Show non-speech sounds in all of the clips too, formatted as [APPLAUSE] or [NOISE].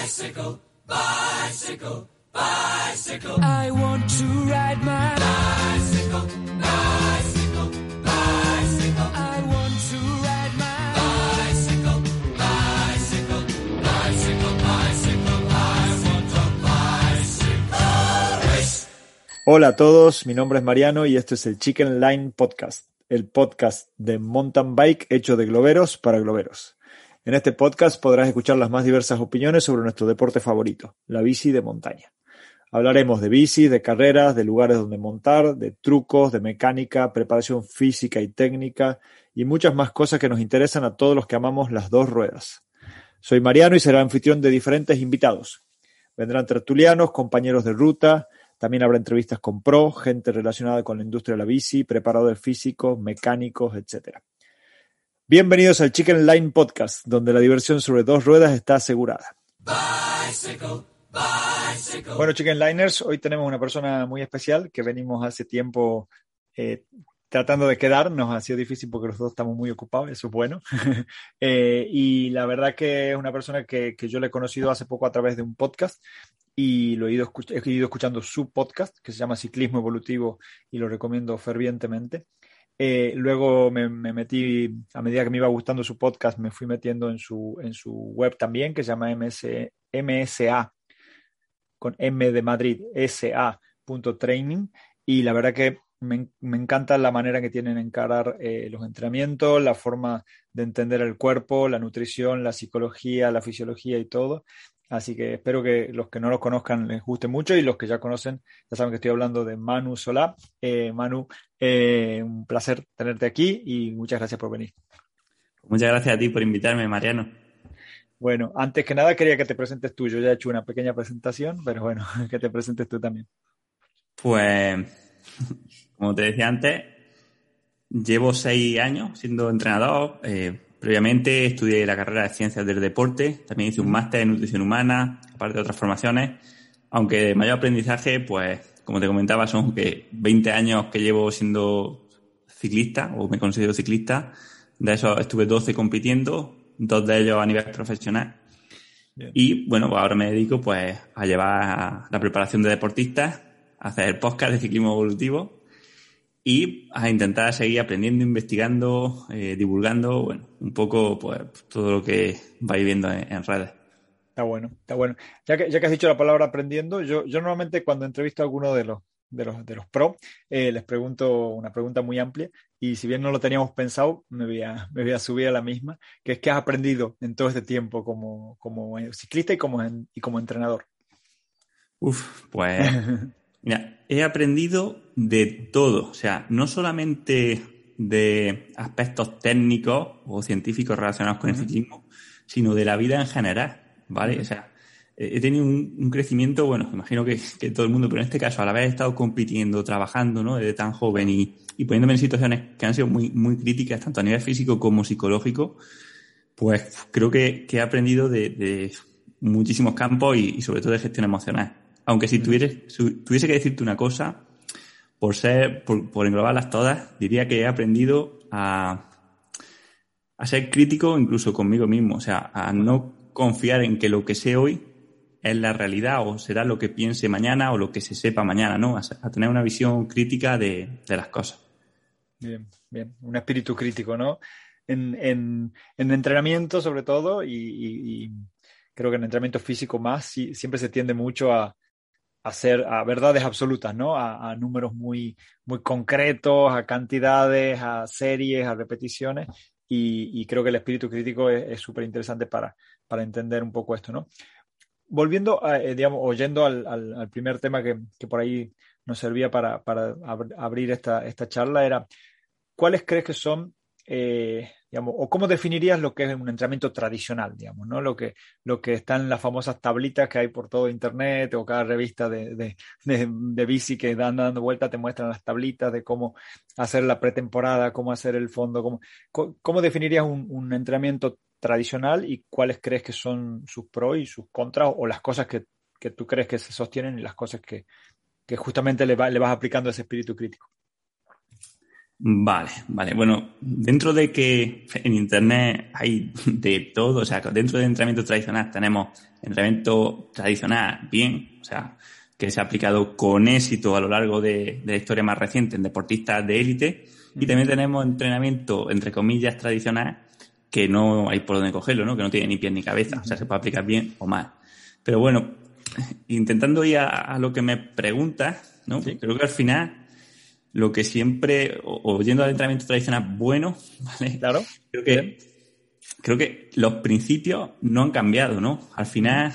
Bicycle, bicycle, bicycle. I want to ride my bicycle, bicycle, bicycle. I want to ride my bicycle, bicycle, bicycle, bicycle. I want a bicycle race. Hola a todos, mi nombre es Mariano y esto es el Chicken Line Podcast, el podcast de mountain bike hecho de globeros para globeros. En este podcast podrás escuchar las más diversas opiniones sobre nuestro deporte favorito, la bici de montaña. Hablaremos de bicis, de carreras, de lugares donde montar, de trucos, de mecánica, preparación física y técnica y muchas más cosas que nos interesan a todos los que amamos las dos ruedas. Soy Mariano y seré anfitrión de diferentes invitados. Vendrán tertulianos, compañeros de ruta, también habrá entrevistas con pro, gente relacionada con la industria de la bici, preparadores físicos, mecánicos, etc. Bienvenidos al Chicken Line Podcast, donde la diversión sobre dos ruedas está asegurada. Bicycle, bicycle. Bueno, Chicken Liners, hoy tenemos una persona muy especial que venimos hace tiempo eh, tratando de quedar. Nos ha sido difícil porque los dos estamos muy ocupados, eso es bueno. [LAUGHS] Eh, y la verdad que es una persona que, yo le he conocido hace poco a través de un podcast y lo he ido, he ido escuchando su podcast que se llama Ciclismo Evolutivo y lo recomiendo fervientemente. Eh, luego me, me metí, a medida que me iba gustando su podcast, me fui metiendo en su, en su web también, que se llama MS, MSA, con M de Madrid, SA.training. Y la verdad que me, me encanta la manera que tienen de encarar eh, los entrenamientos, la forma de entender el cuerpo, la nutrición, la psicología, la fisiología y todo. Así que espero que los que no los conozcan les guste mucho y los que ya conocen ya saben que estoy hablando de Manu Solá. Eh, Manu, eh, un placer tenerte aquí y muchas gracias por venir. Muchas gracias a ti por invitarme, Mariano. Bueno, antes que nada quería que te presentes tú. Yo ya he hecho una pequeña presentación, pero bueno, [LAUGHS] que te presentes tú también. Pues, como te decía antes, llevo seis años siendo entrenador. Eh, previamente estudié la carrera de Ciencias del Deporte, también hice un máster en Nutrición Humana, aparte de otras formaciones. Aunque de mayor aprendizaje, pues, como te comentaba, son que 20 años que llevo siendo ciclista, o me considero ciclista. De esos estuve 12 compitiendo, dos de ellos a nivel profesional. Bien. Y bueno, pues ahora me dedico pues a llevar la preparación de deportistas, a hacer podcast de ciclismo evolutivo y a intentar seguir aprendiendo, investigando, eh, divulgando, bueno, un poco pues todo lo que vais viendo en, en redes. Está bueno, está bueno. Ya que, ya que has dicho la palabra aprendiendo, yo, yo normalmente cuando entrevisto a alguno de los, de los, de los pro, eh, les pregunto una pregunta muy amplia y si bien no lo teníamos pensado, me voy a, me voy a subir a la misma, que es qué has aprendido en todo este tiempo como, como ciclista y como, en- y como entrenador. Uf, pues [LAUGHS] mira, he aprendido de todo, o sea, no solamente de aspectos técnicos o científicos relacionados con el ciclismo, sino de la vida en general, ¿vale? O sea, he tenido un, un crecimiento, bueno, imagino que, que todo el mundo, pero en este caso, al haber estado compitiendo, trabajando, ¿no? Desde tan joven y, y poniéndome en situaciones que han sido muy, muy críticas, tanto a nivel físico como psicológico, pues creo que, que he aprendido de, de muchísimos campos y, y sobre todo de gestión emocional. Aunque si tuviese, su- tuviese que decirte una cosa, por ser, por, por englobarlas todas, diría que he aprendido a, a ser crítico incluso conmigo mismo. O sea, a no confiar en que lo que sé hoy es la realidad o será lo que piense mañana o lo que se sepa mañana, ¿no? A, a tener una visión crítica de, de las cosas. Bien, bien, un espíritu crítico, ¿no? En, en, en entrenamiento sobre todo y, y- y creo que en entrenamiento físico más, sí- siempre se tiende mucho a, a hacer a verdades absolutas, ¿no? A, números muy, muy concretos, a cantidades, a series, a repeticiones y, creo que el espíritu crítico es súper interesante para, para entender un poco esto, ¿no? Volviendo, a, eh, digamos, oyendo al, al- primer tema que, que por ahí nos servía para, para ab- abrir esta, esta charla, era ¿cuáles crees que son, eh, o cómo definirías lo que es un entrenamiento tradicional, digamos, ¿no? Lo que, lo que está en las famosas tablitas que hay por todo internet o cada revista de, de, de, bici que dan dando vuelta te muestran las tablitas de cómo hacer la pretemporada, cómo hacer el fondo, cómo, cómo definirías un, un entrenamiento tradicional y cuáles crees que son sus pros y sus contras o las cosas que, que tú crees que se sostienen y las cosas que, que justamente le, va- le vas aplicando ese espíritu crítico. Vale, vale. Bueno, dentro de que en Internet hay de todo, o sea, dentro del entrenamiento tradicional tenemos entrenamiento tradicional bien, o sea, que se ha aplicado con éxito a lo largo de, la historia más reciente en deportistas de élite, y también tenemos entrenamiento, entre comillas, tradicional, que no hay por dónde cogerlo, ¿no? Que no tiene ni pies ni cabeza, o sea, se puede aplicar bien o mal. Pero bueno, intentando ir a, lo que me preguntas, ¿no? Creo que al final lo que siempre, oyendo al entrenamiento tradicional bueno, [LAUGHS] ¿vale? Claro. Creo que, creo que los principios no han cambiado, ¿no? Al final,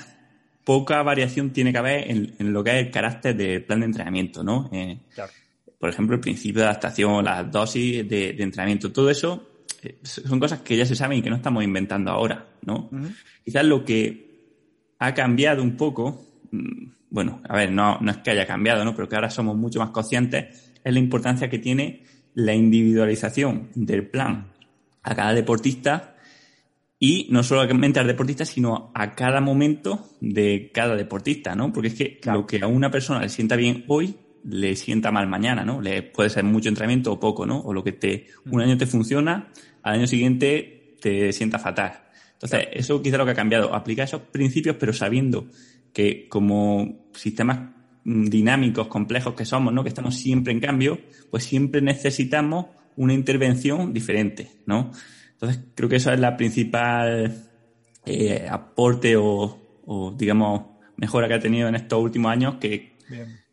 poca variación tiene que haber en, lo que es el carácter del plan de entrenamiento, ¿no? Eh, claro. Por ejemplo, el principio de adaptación, las dosis de, entrenamiento, todo eso eh, son cosas que ya se saben y que no estamos inventando ahora, ¿no? Quizás lo que ha cambiado un poco, mm, bueno, a ver, no, no es que haya cambiado, ¿no? Pero que ahora somos mucho más conscientes es la importancia que tiene la individualización del plan a cada deportista y no solamente al deportista, sino a cada momento de cada deportista, ¿no? Porque es que lo que a una persona le sienta bien hoy, le sienta mal mañana, ¿no? Le puede ser mucho entrenamiento o poco, ¿no? O lo que te, un año te funciona, al año siguiente te sienta fatal. Entonces, eso quizá lo que ha cambiado, aplicar esos principios, pero sabiendo que como sistemas dinámicos, complejos que somos, ¿no? Que estamos siempre en cambio, pues siempre necesitamos una intervención diferente, ¿no? Entonces, creo que eso es la principal eh, aporte o, digamos, mejora que ha tenido en estos últimos años, que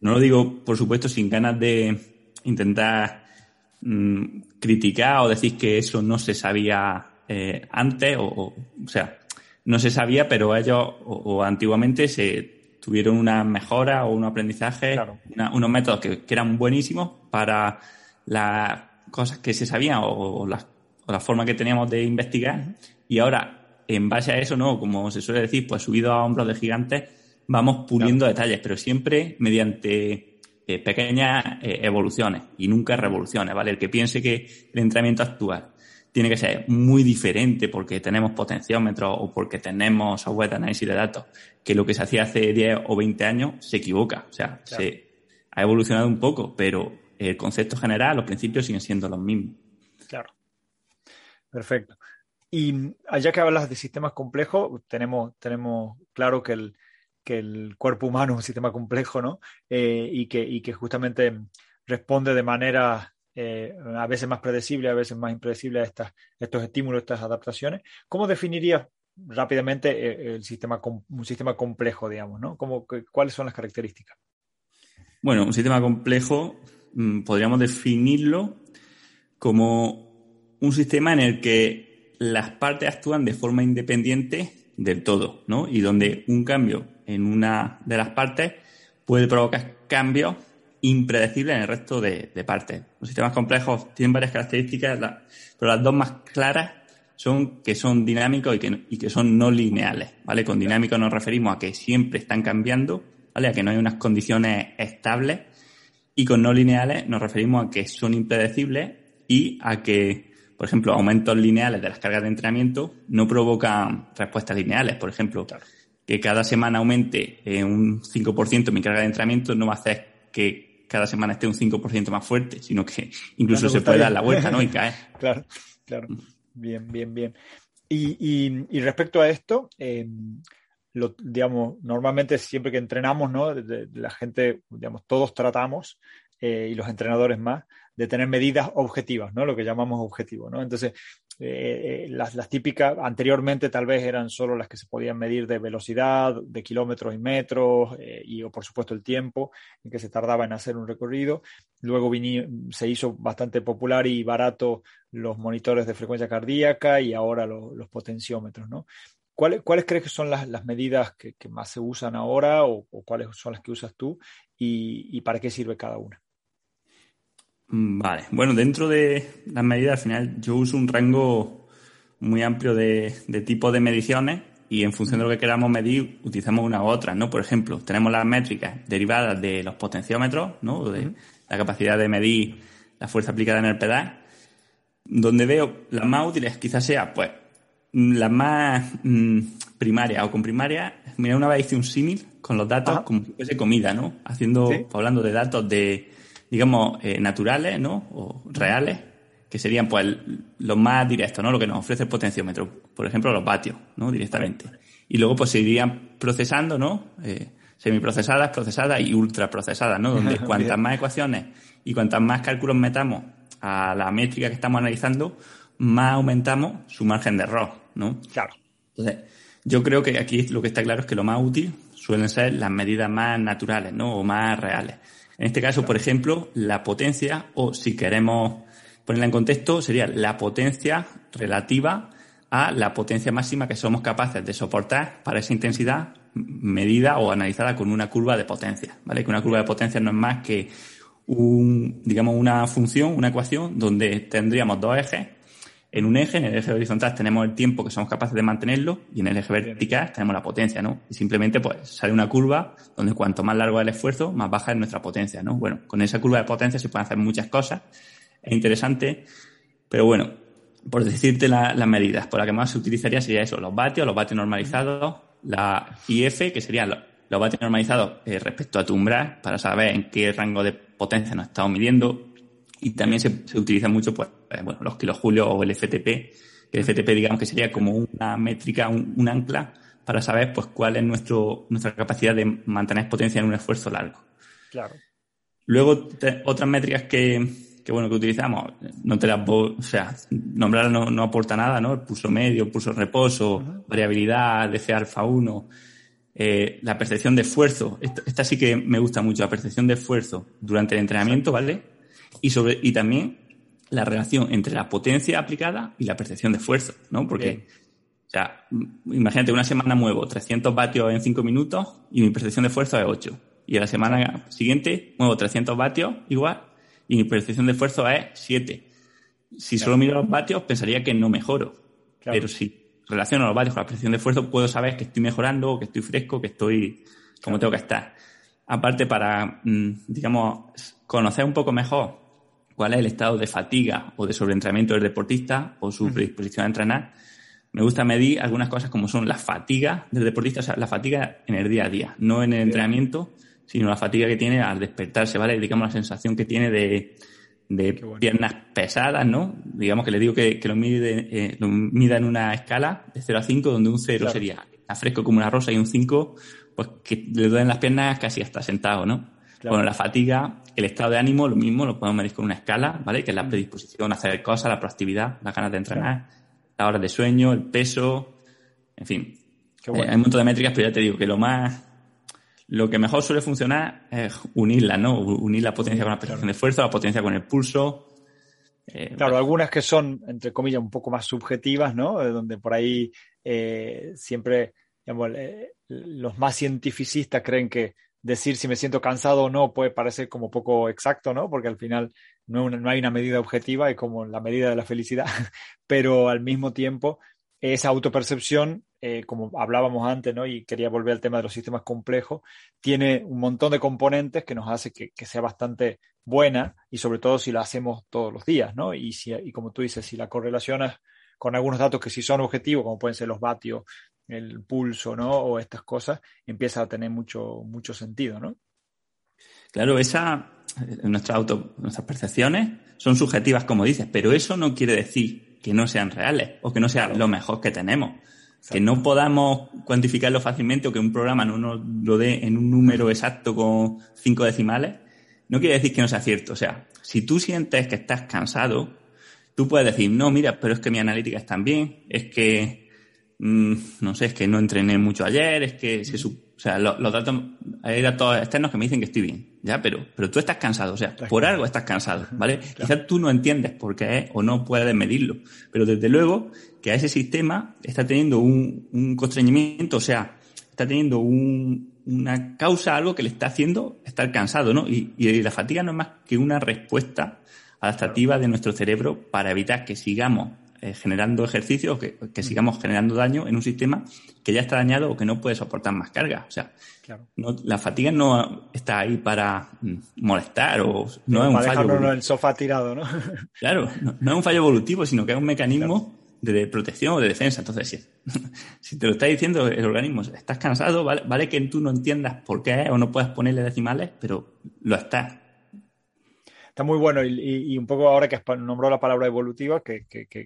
no lo digo, por supuesto, sin ganas de intentar mm, criticar o decir que eso no se sabía eh, antes, o, o, sea, no se sabía, pero ellos o antiguamente se tuvieron una mejora o un aprendizaje, unos métodos que, eran buenísimos para las cosas que se sabían o, la, forma que teníamos de investigar. Y ahora, en base a eso, ¿no? Como se suele decir, pues subido a hombros de gigantes, vamos puliendo detalles, pero siempre mediante eh, pequeñas eh, evoluciones y nunca revoluciones, ¿vale? El que piense que el entrenamiento actual tiene que ser muy diferente porque tenemos potenciómetros o porque tenemos software de análisis de datos, que lo que se hacía hace 10 o 20 años se equivoca. O sea, se ha evolucionado un poco, pero el concepto general, los principios siguen siendo los mismos. Claro. Perfecto. Y allá que hablas de sistemas complejos, tenemos, tenemos claro que el, que el cuerpo humano es un sistema complejo, ¿no? Eh, y, que, y que justamente responde de manera eh, a veces más predecible, a veces más impredecible estas, estos estímulos, estas adaptaciones. ¿Cómo definirías rápidamente eh, el sistema, un sistema complejo, digamos, ¿no? ¿Cuáles son las características? Bueno, un sistema complejo mm, podríamos definirlo como un sistema en el que las partes actúan de forma independiente del todo, ¿no? Y donde un cambio en una de las partes puede provocar cambios impredecible en el resto de, partes. Los sistemas complejos tienen varias características, pero las dos más claras son que son dinámicos y que, y que son no lineales, ¿vale? Con dinámicos nos referimos a que siempre están cambiando, ¿vale? A que no hay unas condiciones estables y con no lineales nos referimos a que son impredecibles y a que, por ejemplo, aumentos lineales de las cargas de entrenamiento no provocan respuestas lineales. Por ejemplo, que cada semana aumente un 5% mi carga de entrenamiento no va a hacer que cada semana esté un 5% más fuerte, sino que incluso se puede dar la vuelta, ¿no? Y [LAUGHS] caer. Claro, claro. Bien, bien, bien. Y, respecto a esto, eh, lo, digamos, normalmente siempre que entrenamos, ¿no? la gente, digamos, todos tratamos, eh, y los entrenadores más, de tener medidas objetivas, ¿no? Lo que llamamos objetivos, ¿no? Entonces, eh, eh, las, las, típicas anteriormente tal vez eran solo las que se podían medir de velocidad, de kilómetros y metros, eh, y por supuesto el tiempo en que se tardaba en hacer un recorrido. Luego se hizo bastante popular y barato los monitores de frecuencia cardíaca y ahora los potenciómetros, ¿no? ¿Cuáles, ¿Cuáles, crees que son las, las medidas que, más se usan ahora o, cuáles son las que usas tú y para qué sirve cada una? Mm, vale, bueno, dentro de las medidas, al final yo uso un rango muy amplio de, de tipos de mediciones y en función de lo que queramos medir utilizamos una u otra, ¿no? Por ejemplo, tenemos las métricas derivadas de los potenciómetros, ¿no? De la capacidad de medir la fuerza aplicada en el pedal. Donde veo las más útiles quizás sea, pues, las más mm, primarias o con primarias. Mira, una vez hice un símil con los datos como si fuese comida, ¿no? Haciendo, hablando de datos de digamos, eh, naturales, ¿no? O reales, que serían, pues, los más directos, ¿no? Lo que nos ofrece el potenciómetro. Por ejemplo, los vatios, ¿no? Directamente. Y luego, pues, se irían procesando, ¿no? Eh, semiprocesadas, procesadas y ultraprocesadas, ¿no? Donde [LAUGHS] cuantas más ecuaciones y cuantas más cálculos metamos a la métrica que estamos analizando, más aumentamos su margen de error, ¿no? Claro. Entonces, yo creo que aquí lo que está claro es que lo más útil suelen ser las medidas más naturales, ¿no? O más reales. En este caso, por ejemplo, la potencia, o si queremos ponerla en contexto, sería la potencia relativa a la potencia máxima que somos capaces de soportar para esa intensidad medida o analizada con una curva de potencia, ¿vale? Que una curva de potencia no es más que un, digamos, una función, una ecuación donde tendríamos dos ejes en un eje, en el eje horizontal tenemos el tiempo que somos capaces de mantenerlo y en el eje vertical tenemos la potencia, ¿no? Y simplemente pues sale una curva donde cuanto más largo es el esfuerzo, más baja es nuestra potencia, ¿no? Bueno, con esa curva de potencia se pueden hacer muchas cosas, es interesante, pero bueno, por decirte las medidas, por la que más se utilizaría sería eso, los vatios, los vatios normalizados, la IF, que serían los, vatios normalizados eh, respecto a tu umbral, para saber en qué rango de potencia nos estamos midiendo, y también se, se utiliza mucho, pues, eh, bueno, los kilojulios o el FTP, que el FTP digamos que sería como una métrica, un, ancla para saber pues cuál es nuestro, nuestra capacidad de mantener potencia en un esfuerzo largo. Claro. Luego, otras métricas que, que, bueno, que utilizamos, no te las o sea, nombrar no, no, aporta nada, ¿no? El pulso medio, el pulso reposo, variabilidad, DC alfa 1, eh, la percepción de esfuerzo. Esta, esta, sí que me gusta mucho, la percepción de esfuerzo durante el entrenamiento, ¿vale? y, sobre, y también la relación entre la potencia aplicada y la percepción de esfuerzo, ¿no? Porque, o sea, imagínate, una semana muevo 300 vatios en 5 minutos y mi percepción de esfuerzo es 8. Y a la semana siguiente muevo 300 vatios igual y mi percepción de esfuerzo es 7. Si solo miro los vatios, pensaría que no mejoro. Pero si relaciono los vatios con la percepción de esfuerzo, puedo saber que estoy mejorando, que estoy fresco, que estoy como tengo que estar. Aparte, para, mm, digamos, conocer un poco mejor cuál es el estado de fatiga o de sobreentrenamiento del deportista o su predisposición a entrenar, me gusta medir algunas cosas como son la fatiga del deportista, o sea, la fatiga en el día a día, no en el entrenamiento, sino la fatiga que tiene al despertarse, ¿vale? Digamos la sensación que tiene de, piernas pesadas, ¿no? Digamos que le digo que, lo, mide, eh, lo mida en una escala de 0 a 5, donde un 0 sería fresco como una rosa y un 5, pues que le duelen las piernas casi hasta sentado, ¿no? Bueno, la fatiga, el estado de ánimo, lo mismo, lo podemos medir con una escala, ¿vale? Que es la mm. predisposición a hacer cosas, la proactividad, las ganas de entrenar, la hora de sueño, el peso, en fin. Eh, hay un montón de métricas, pero ya te digo que lo más, lo que mejor suele funcionar es unirla, ¿no? Unir la potencia con la percepción de esfuerzo, la potencia con el pulso. Eh, claro, algunas que son, entre comillas, un poco más subjetivas, ¿no? Donde por ahí eh, siempre, digamos, los más cientificistas creen que decir si me siento cansado o no puede parecer como poco exacto, ¿no? Porque al final no, no hay una medida objetiva, es como la medida de la felicidad, [LAUGHS] pero al mismo tiempo esa autopercepción, eh, como hablábamos antes, ¿no? Y quería volver al tema de los sistemas complejos, tiene un montón de componentes que nos hace que, sea bastante buena y sobre todo si la hacemos todos los días, ¿no? Y, si, y como tú dices, si la correlacionas con algunos datos que sí son objetivos, como pueden ser los vatios, el pulso, ¿no? O estas cosas, empieza a tener mucho, mucho sentido, ¿no? Claro, esa, nuestra auto, nuestras percepciones son subjetivas, como dices, pero eso no quiere decir que no sean reales o que no sea lo mejor que tenemos. Que no podamos cuantificarlo fácilmente o que un programa no nos lo dé en un número exacto con cinco decimales, no quiere decir que no sea cierto. O sea, si tú sientes que estás cansado, tú puedes decir, no, mira, pero es que mi analítica está bien, es que Mm, no sé, es que no entrené mucho ayer, es que se, o sea, los, datos, hay datos externos que me dicen que estoy bien, ya, pero, pero tú estás cansado, o sea, por algo estás cansado, ¿vale? Quizás tú no entiendes por qué es o no puedes medirlo, pero desde luego que a ese sistema está teniendo un, un constreñimiento, o sea, está teniendo un, una causa, algo que le está haciendo estar cansado, ¿no? Y, y la fatiga no es más que una respuesta adaptativa de nuestro cerebro para evitar que sigamos eh, generando ejercicios, que, que, sigamos generando daño en un sistema que ya está dañado o que no puede soportar más carga. O sea, la fatiga no está ahí para mm, molestar o no, es un fallo. en el sofá tirado, ¿no? [LAUGHS] claro, no, es un fallo evolutivo, sino que es un mecanismo de protección o de defensa. Entonces, si, [LAUGHS] si te lo está diciendo el organismo, estás cansado, vale, vale que tú no entiendas por qué o no puedas ponerle decimales, pero lo estás. Está muy bueno y, un poco ahora que nombró la palabra evolutiva, que,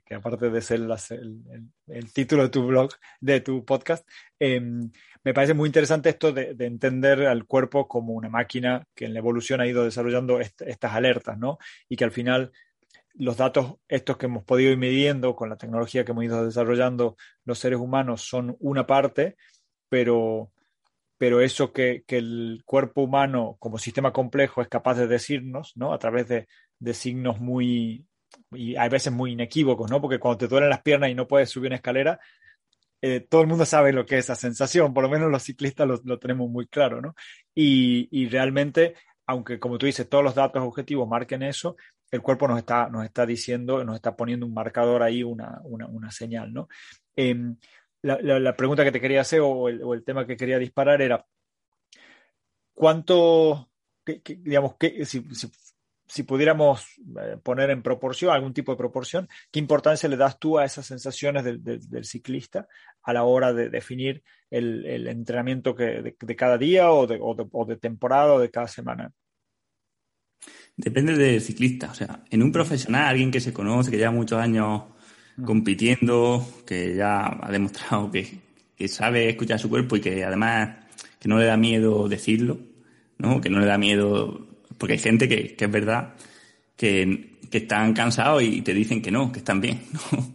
aparte de ser el, título de tu blog, de tu podcast, em, me parece muy interesante esto de, entender al cuerpo como una máquina que en la evolución ha ido desarrollando estas alertas, ¿no? Y que al final los datos estos que hemos podido ir midiendo con la tecnología que hemos ido desarrollando los seres humanos son una parte, pero pero eso que, el cuerpo humano como sistema complejo es capaz de decirnos, ¿no? A través de, signos muy, y hay veces muy inequívocos, ¿no? Porque cuando te duelen las piernas y no puedes subir una escalera, eh, todo el mundo sabe lo que es esa sensación, por lo menos los ciclistas lo, tenemos muy claro, ¿no? Y, realmente, aunque como tú dices, todos los datos objetivos marquen eso, el cuerpo nos está, nos está diciendo, nos está poniendo un marcador ahí, una, una, señal, ¿no? Em, la, pregunta que te quería hacer o el, tema que quería disparar era, ¿cuánto, digamos, que, si, pudiéramos eh, poner en proporción, algún tipo de proporción, qué importancia le das tú a esas sensaciones del, ciclista a la hora de definir el, entrenamiento que, de, cada día o de, o de temporada o de cada semana? Depende del ciclista. O sea, en un profesional, alguien que se conoce, que lleva muchos años compitiendo, que ya ha demostrado que, sabe escuchar su cuerpo y que además que no le da miedo decirlo, ¿no? Que no le da miedo, porque hay gente que, es verdad que, que, están cansados y te dicen que no, que están bien,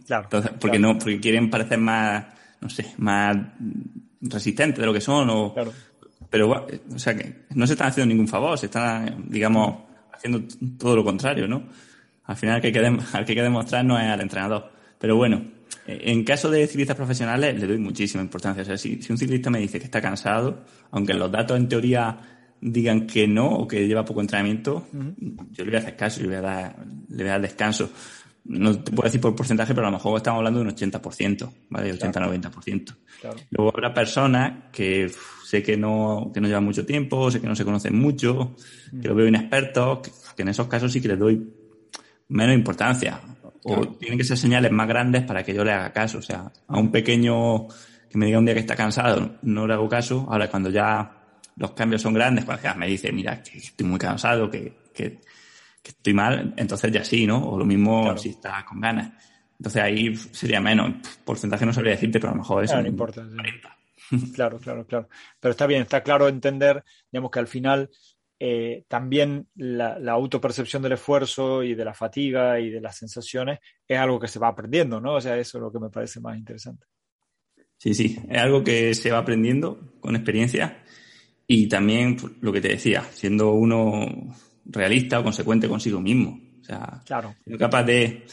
Claro. porque no, porque quieren parecer más, no sé, más resistentes de lo que son o, pero, o sea que no se están haciendo ningún favor, se están, digamos, haciendo todo lo contrario, ¿no? Al final al que hay al que, hay que demostrar no es al entrenador. Pero bueno, en caso de ciclistas profesionales le doy muchísima importancia. O sea, si, un ciclista me dice que está cansado, aunque los datos en teoría digan que no o que lleva poco entrenamiento, yo le voy a hacer caso, le voy a dar, le voy a dar descanso. No te puedo decir por porcentaje, pero a lo mejor estamos hablando de un 80%, ¿vale? 80-90%. Luego habrá personas que sé que no, que no llevan mucho tiempo, sé que no se conocen mucho, que lo veo inexpertos, que en esos casos sí que les doy menos importancia. O tienen que ser señales más grandes para que yo le haga caso. O sea, a un pequeño que me diga un día que está cansado, no le hago caso. Ahora, cuando ya los cambios son grandes, cuando ya me dice, mira, que estoy muy cansado, que, que, estoy mal, entonces ya sí, ¿no? O lo mismo si está con ganas. Entonces ahí sería menos. Porcentaje no sabría decirte, pero a lo mejor eso no importa. Claro, claro, claro. Pero está bien, está claro entender, digamos que al final eh, también la, autopercepción del esfuerzo y de la fatiga y de las sensaciones es algo que se va aprendiendo, ¿no? O sea, eso es lo que me parece más interesante. Sí, sí, es algo que se va aprendiendo con experiencia y también lo que te decía, siendo uno realista o consecuente consigo mismo. O sea, claro. capaz de...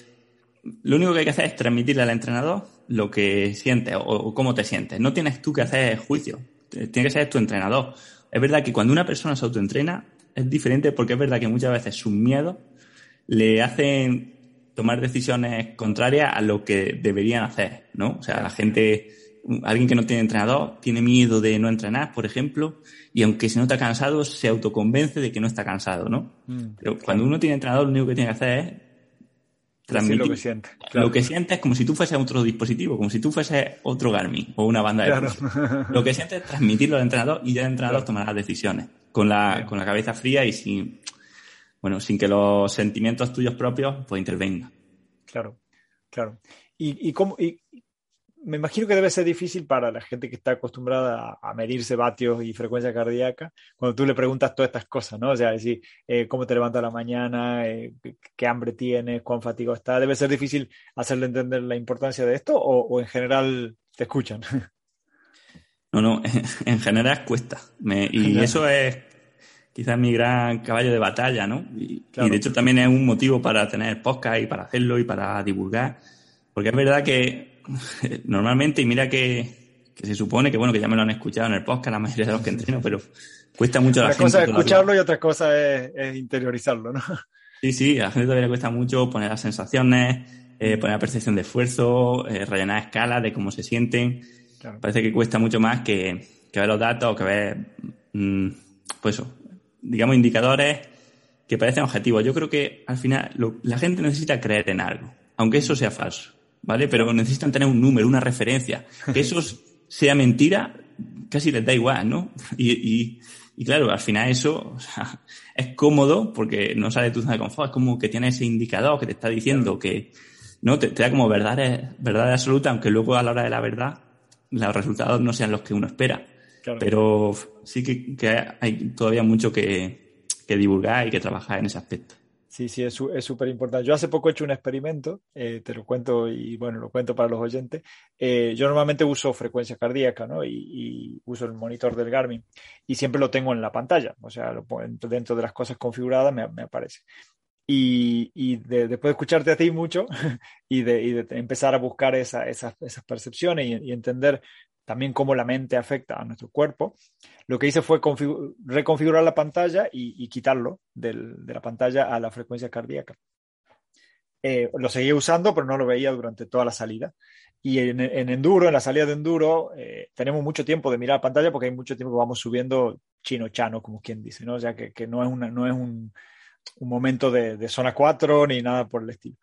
Lo único que hay que hacer es transmitirle al entrenador lo que sientes o, o cómo te sientes. No tienes tú que hacer juicio, tiene que ser tu entrenador es verdad que cuando una persona se autoentrena es diferente porque es verdad que muchas veces sus miedos le hacen tomar decisiones contrarias a lo que deberían hacer, ¿no? O sea, la gente, alguien que no tiene entrenador, tiene miedo de no entrenar, por ejemplo, y aunque se nota cansado, se autoconvence de que no está cansado, ¿no? Mm, Pero cuando uno tiene entrenador, lo único que tiene que hacer es transmitir lo que siente. Lo que sientes es como si tú fueses otro dispositivo, como si tú fueses otro Garmin o una banda de claro. Lo que sientes es transmitirlo al entrenador y ya el entrenador tomará las decisiones con la, con la cabeza fría y sin, bueno, sin que los sentimientos tuyos propios pues intervengan. Claro, claro. ¿Y, y, cómo, y me imagino que debe ser difícil para la gente que está acostumbrada a, medirse vatios y frecuencia cardíaca, cuando tú le preguntas todas estas cosas, ¿no? O sea, decir, eh, cómo te levantas a la mañana, eh, qué, hambre tienes, cuán fatigado está. ¿Debe ser difícil hacerle entender la importancia de esto o, en general te escuchan? [LAUGHS] No, no, [LAUGHS] en general cuesta. y eso es quizás mi gran caballo de batalla, ¿no? Y, y, de hecho también es un motivo para tener podcast y para hacerlo y para divulgar. Porque es verdad que [LAUGHS] normalmente, y mira que, se supone que, bueno, que ya me lo han escuchado en el podcast la mayoría de los que entreno, pero cuesta mucho la cosa es escucharlo y otra cosa es, interiorizarlo, ¿no? Sí, sí, a la gente todavía le cuesta mucho poner las sensaciones, eh, poner la percepción de esfuerzo, eh, rellenar escalas de cómo se sienten. Parece que cuesta mucho más que, que ver los datos, que ver, mm, pues eso, digamos, indicadores que parecen objetivos. Yo creo que al final la gente necesita creer en algo, aunque eso sea falso. ¿Vale? Pero necesitan tener un número, una referencia. Que eso sea mentira, casi les da igual, ¿no? Y, Y claro, al final eso es cómodo porque no sale tu zona de confort, es como que tiene ese indicador que te está diciendo que no te, da como verdad, verdad absoluta, aunque luego a la hora de la verdad los resultados no sean los que uno espera. Pero sí que, hay todavía mucho que, que divulgar y que trabajar en ese aspecto. Sí, sí, es súper importante. Yo hace poco he hecho un experimento, eh, te lo cuento y bueno, lo cuento para los oyentes. Eh, yo normalmente uso frecuencia cardíaca, ¿no? Y, uso el monitor del Garmin y siempre lo tengo en la pantalla, o sea, lo, dentro de las cosas configuradas me, aparece. Y, y después de escucharte a ti mucho [LAUGHS] y de, empezar a buscar esas, esas percepciones y, y entender también cómo la mente afecta a nuestro cuerpo, lo que hice fue reconfigurar la pantalla y, quitarlo de la pantalla a la frecuencia cardíaca. Eh, lo seguía usando, pero no lo veía durante toda la salida. Y en, enduro, en la salida de enduro, eh, tenemos mucho tiempo de mirar la pantalla porque hay mucho tiempo que vamos subiendo chino-chano, como quien dice, ¿no? O sea, que, no es, una, no es un, momento de, de, zona 4 ni nada por el estilo.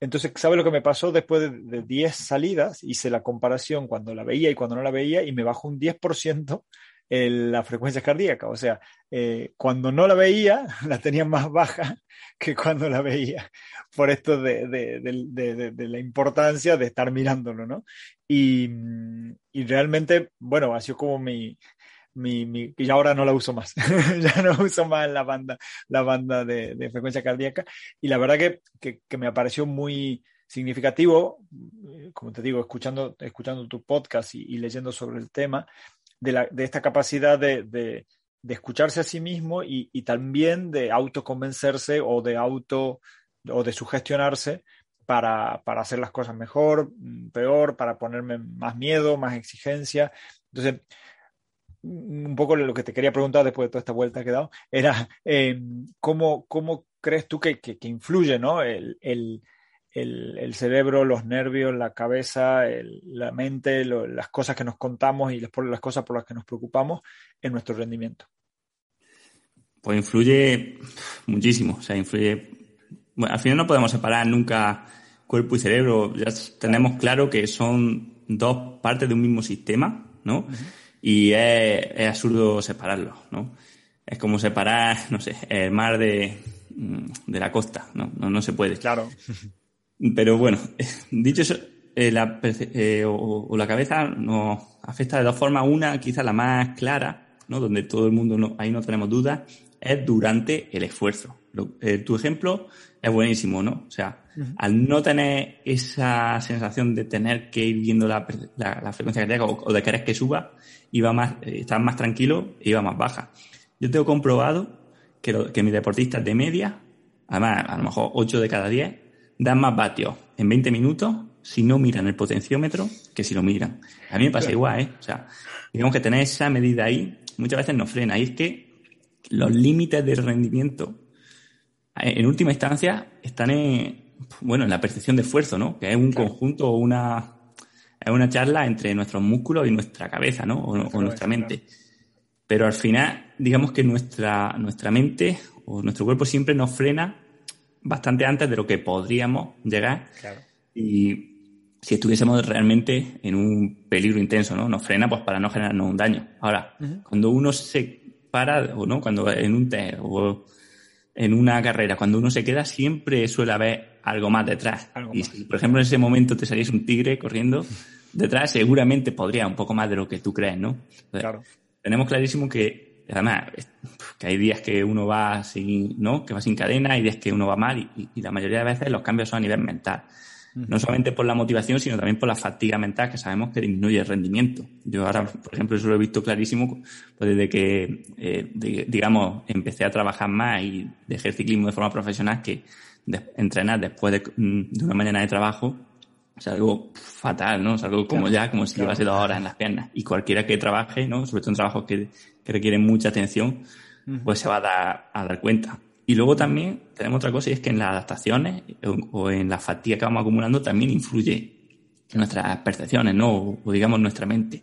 Entonces, ¿sabe lo que me pasó después de 10 salidas? Hice la comparación cuando la veía y cuando no la veía y me bajó un 10% en la frecuencia cardíaca. O sea, eh, cuando no la veía, [LAUGHS] la tenía más baja [LAUGHS] que cuando la veía, por esto de, de, la importancia de estar mirándolo, ¿no? Y, y realmente, bueno, ha sido como mi, mi, y ahora no la uso más, [LAUGHS] ya no uso más la banda, la banda de, frecuencia cardíaca y la verdad que, que, me pareció muy significativo, eh, como te digo, escuchando, escuchando tu podcast y, leyendo sobre el tema, de, la, de esta capacidad de, de, escucharse a sí mismo y, y, también de autoconvencerse o de auto o de sugestionarse para, para hacer las cosas mejor, peor, para ponerme más miedo, más exigencia. Entonces, un poco lo que te quería preguntar después de toda esta vuelta que he dado, era eh, ¿cómo, ¿cómo, crees tú que, que, influye ¿no? el, el, el, cerebro, los nervios, la cabeza, la mente, las cosas que nos contamos y después las cosas por las que nos preocupamos en nuestro rendimiento? Pues influye muchísimo, o sea, influye... Bueno, al final no podemos separar nunca cuerpo y cerebro, ya tenemos claro que son dos partes de un mismo sistema, ¿no? Y es, absurdo separarlo, ¿no? Es como separar, [LAUGHS] no sé, el mar de, mm, de la costa, ¿no? ¿no? se puede. Claro. Pero bueno, [LAUGHS] dicho eso, eh, la, eh, o, la cabeza nos afecta de dos formas. Una, quizá la más clara, ¿no? Donde todo el mundo, no, ahí no tenemos dudas, es durante el esfuerzo. Eh, tu ejemplo es buenísimo, ¿no? O sea, al no tener esa sensación de tener que ir viendo la, frecuencia cardíaca o, de querer que suba, iba más, eh, estaba más tranquilo e iba más baja. Yo tengo comprobado que, que mis deportistas de media, además a lo mejor 8 de cada 10, dan más vatios en 20 minutos si no miran el potenciómetro que si lo miran. A mí me pasa igual, ¿eh? O sea, digamos que tener esa medida ahí muchas veces nos frena. Y es que los límites de rendimiento, eh, en última instancia, están en, bueno, en la percepción de esfuerzo, ¿no? Que es un conjunto o una, es una charla entre nuestros músculos y nuestra cabeza, ¿no? O, nuestra mente. Pero al final, digamos que nuestra, nuestra mente o nuestro cuerpo siempre nos frena bastante antes de lo que podríamos llegar. Y si estuviésemos realmente en un peligro intenso, ¿no? Nos frena pues para no generarnos un daño. Ahora, cuando uno se para, o no, cuando en un test o en una carrera, cuando uno se queda, siempre suele haber algo más detrás. y si, por ejemplo, en ese momento te saliese un tigre corriendo detrás, seguramente podría un poco más de lo que tú crees, ¿no? claro. Tenemos clarísimo que, además, que hay días que uno va sin, ¿no? Que va sin cadena, hay días que uno va mal y, y la mayoría de veces los cambios son a nivel mental. No solamente por la motivación, sino también por la fatiga mental que sabemos que disminuye el rendimiento. Yo ahora, por ejemplo, eso lo he visto clarísimo pues desde que, eh, digamos, empecé a trabajar más y dejé el ciclismo de forma profesional que entrenar después de, mm, de, una mañana de trabajo es algo fatal, ¿no? Es algo como ya, como si llevase dos horas en las piernas. Y cualquiera que trabaje, ¿no? Sobre todo en trabajos que, que requieren mucha atención, pues se va a dar, a dar cuenta. Y luego también tenemos otra cosa y es que en las adaptaciones o en la fatiga que vamos acumulando también influye en nuestras percepciones, ¿no? O, digamos nuestra mente.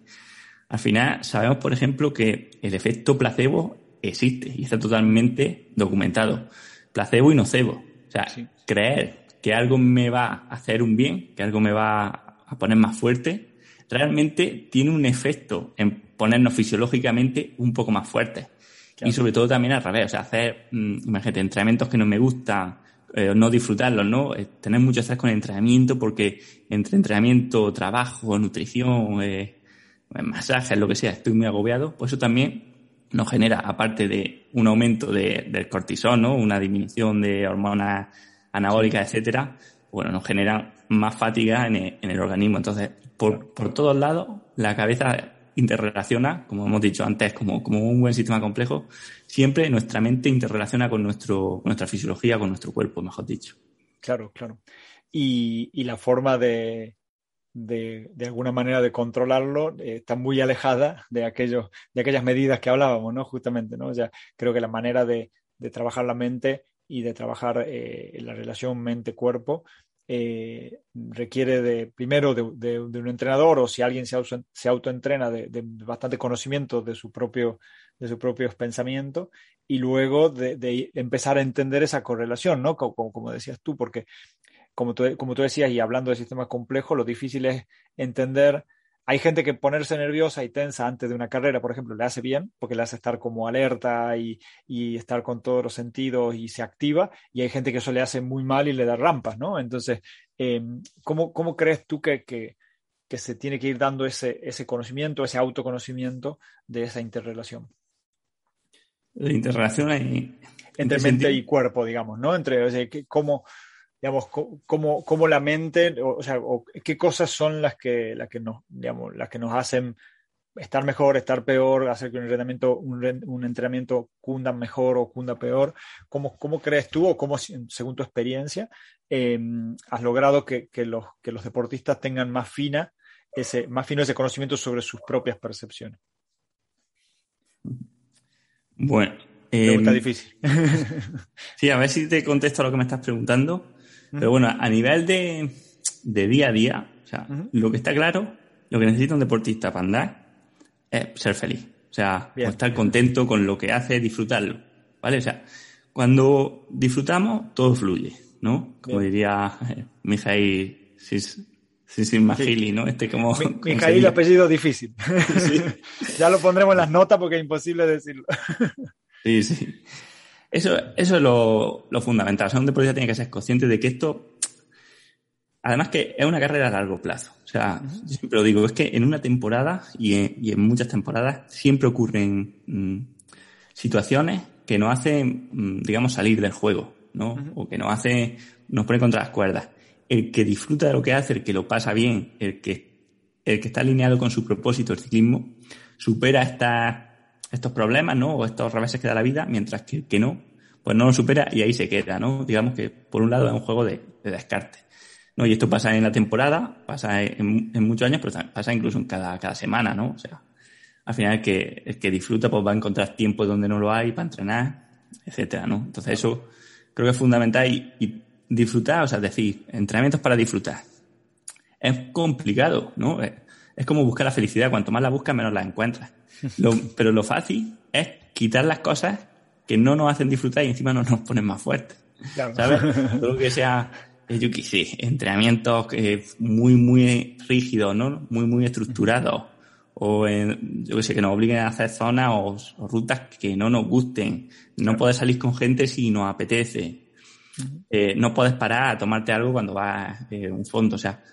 Al final sabemos, por ejemplo, que el efecto placebo existe y está totalmente documentado. Placebo y nocebo. O sea, creer que algo me va a hacer un bien, que algo me va a poner más fuerte, realmente tiene un efecto en ponernos fisiológicamente un poco más fuertes. Y sobre todo también al revés, o sea, hacer, mm, imagínate, entrenamientos que no me gustan, eh, no disfrutarlos, ¿no? Eh, tener mucho estrés con el entrenamiento porque entre entrenamiento, trabajo, nutrición, eh, masajes, lo que sea, estoy muy agobiado, pues eso también nos genera, aparte de un aumento de, del cortisol, ¿no? Una disminución de hormonas anabólicas, etcétera, bueno, nos genera más fatiga en el, en el organismo. Entonces, por, por todos lados, la cabeza interrelaciona, como hemos dicho antes, como, como un buen sistema complejo, siempre nuestra mente interrelaciona con, nuestro, nuestra fisiología, con nuestro cuerpo, mejor dicho. Claro, claro. Y, y la forma de, de, alguna manera de controlarlo eh, está muy alejada de, aquellos, de aquellas medidas que hablábamos, ¿no? Justamente, ¿no? O creo que la manera de, de trabajar la mente y de trabajar eh, la relación mente-cuerpo eh, requiere de, primero de, de, de, un entrenador o si alguien se, auto, se autoentrena de, de, bastante conocimiento de, su propio, de sus propios pensamientos y luego de, empezar a entender esa correlación, ¿no? Como, como decías tú, porque como tú, como tú decías, y hablando de sistemas complejos, lo difícil es entender hay gente que ponerse nerviosa y tensa antes de una carrera, por ejemplo, le hace bien, porque le hace estar como alerta y, y, estar con todos los sentidos y se activa, y hay gente que eso le hace muy mal y le da rampas, ¿no? Entonces, eh, ¿cómo, ¿cómo, crees tú que, que, que, se tiene que ir dando ese, ese conocimiento, ese autoconocimiento de esa interrelación? La interrelación hay... entre mente y cuerpo, digamos, ¿no? Entre, o sea, ¿cómo, digamos, cómo, cómo la mente, o, o sea, o qué cosas son las que, las que nos, digamos, las que nos hacen estar mejor, estar peor, hacer que un entrenamiento, un, un entrenamiento cunda mejor o cunda peor. ¿Cómo, cómo crees tú o cómo, según tu experiencia, eh, has logrado que, que, los, que los deportistas tengan más fina ese, más fino ese conocimiento sobre sus propias percepciones? Bueno. Pregunta eh, difícil. [LAUGHS] sí, a ver si te contesto a lo que me estás preguntando. Pero bueno, a nivel de, de día a día, o sea, uh -huh. lo que está claro, lo que necesita un deportista para andar es ser feliz. O sea, o estar contento con lo que hace, disfrutarlo. ¿Vale? O sea, cuando disfrutamos, todo fluye, ¿no? Como Bien. diría eh, Mijail Magili, sí. ¿no? Este como. Mi, Mijail, apellido difícil. Sí. [LAUGHS] ya lo pondremos en las notas porque es imposible decirlo. sí, sí. Eso, eso es lo, lo, fundamental. O sea, un deportista tiene que ser consciente de que esto, además que es una carrera a largo plazo. O sea, uh -huh. yo siempre lo digo, es que en una temporada y en, y en muchas temporadas siempre ocurren mmm, situaciones que nos hacen, mmm, digamos, salir del juego, ¿no? Uh -huh. O que nos hace, nos pone contra las cuerdas. El que disfruta de lo que hace, el que lo pasa bien, el que, el que está alineado con su propósito, el ciclismo, supera estas estos problemas, ¿no? O estos reveses que da la vida, mientras que el que no, pues no lo supera y ahí se queda, ¿no? Digamos que, por un lado, es un juego de, de descarte. ¿no? Y esto pasa en la temporada, pasa en, en, muchos años, pero pasa incluso en cada, cada semana, ¿no? O sea, al final el que, el que disfruta pues va a encontrar tiempo donde no lo hay para entrenar, etcétera, ¿no? Entonces eso creo que es fundamental y, y disfrutar, o sea, decir, entrenamientos para disfrutar. Es complicado, ¿no? Es como buscar la felicidad, cuanto más la buscas, menos la encuentras. [LAUGHS] Lo, pero lo fácil es quitar las cosas que no nos hacen disfrutar y encima no nos ponen más fuertes. Claro. ¿Sabes? [LAUGHS] Todo lo que sea, eh, yo qué sé, entrenamientos eh, muy, muy rígidos, ¿no? Muy, muy estructurados. O, en, yo qué sé, que nos obliguen a hacer zonas o, o, rutas que no nos gusten. No claro. poder salir con gente si nos apetece. Eh, no puedes parar a tomarte algo cuando vas eh, un fondo. O sea,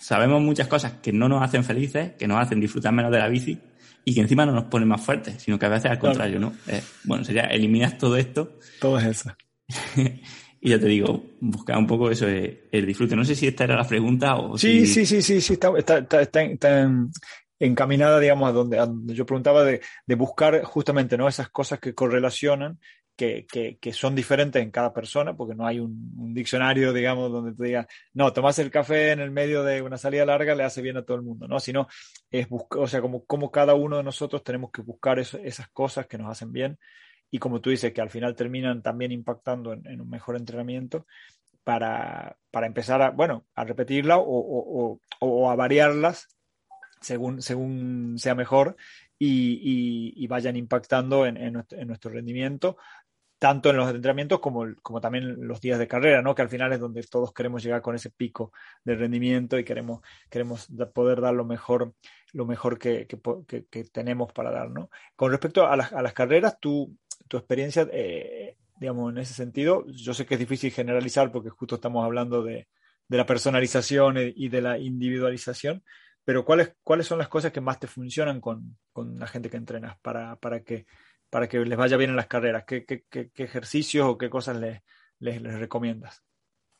sabemos muchas cosas que no nos hacen felices, que nos hacen disfrutar menos de la bici y que encima no nos pone más fuertes, sino que a veces al contrario, ¿no? Eh, bueno, sería eliminar todo esto. Todo es eso. [LAUGHS] y ya te digo, buscar un poco eso, el, el disfrute. No sé si esta era la pregunta o sí, si... Sí, sí, sí, sí, está, está, está, está, está encaminada, digamos, a donde, a donde yo preguntaba de, de, buscar justamente, ¿no? Esas cosas que correlacionan que, que, que, son diferentes en cada persona, porque no hay un, un, diccionario, digamos, donde te diga, no, tomas el café en el medio de una salida larga, le hace bien a todo el mundo, ¿no? Sino es buscar, o sea, como, como cada uno de nosotros tenemos que buscar eso, esas cosas que nos hacen bien y como tú dices, que al final terminan también impactando en, en un mejor entrenamiento para, para, empezar a, bueno, a repetirla o, o, o, o a variarlas según, según sea mejor y, y, y vayan impactando en, en, nuestro, en, nuestro, rendimiento tanto en los entrenamientos como, como también los días de carrera, ¿no? Que al final es donde todos queremos llegar con ese pico de rendimiento y queremos, queremos poder dar lo mejor, lo mejor que, que, tenemos para dar, ¿no? Con respecto a las, a las carreras, tu, tu experiencia, eh, digamos, en ese sentido, yo sé que es difícil generalizar porque justo estamos hablando de, de la personalización y de la individualización, pero ¿cuáles, cuáles son las cosas que más te funcionan con, con la gente que entrenas para, para, que, para que les vaya bien en las carreras? ¿Qué, qué, qué, ejercicios o qué cosas les, les, recomiendas?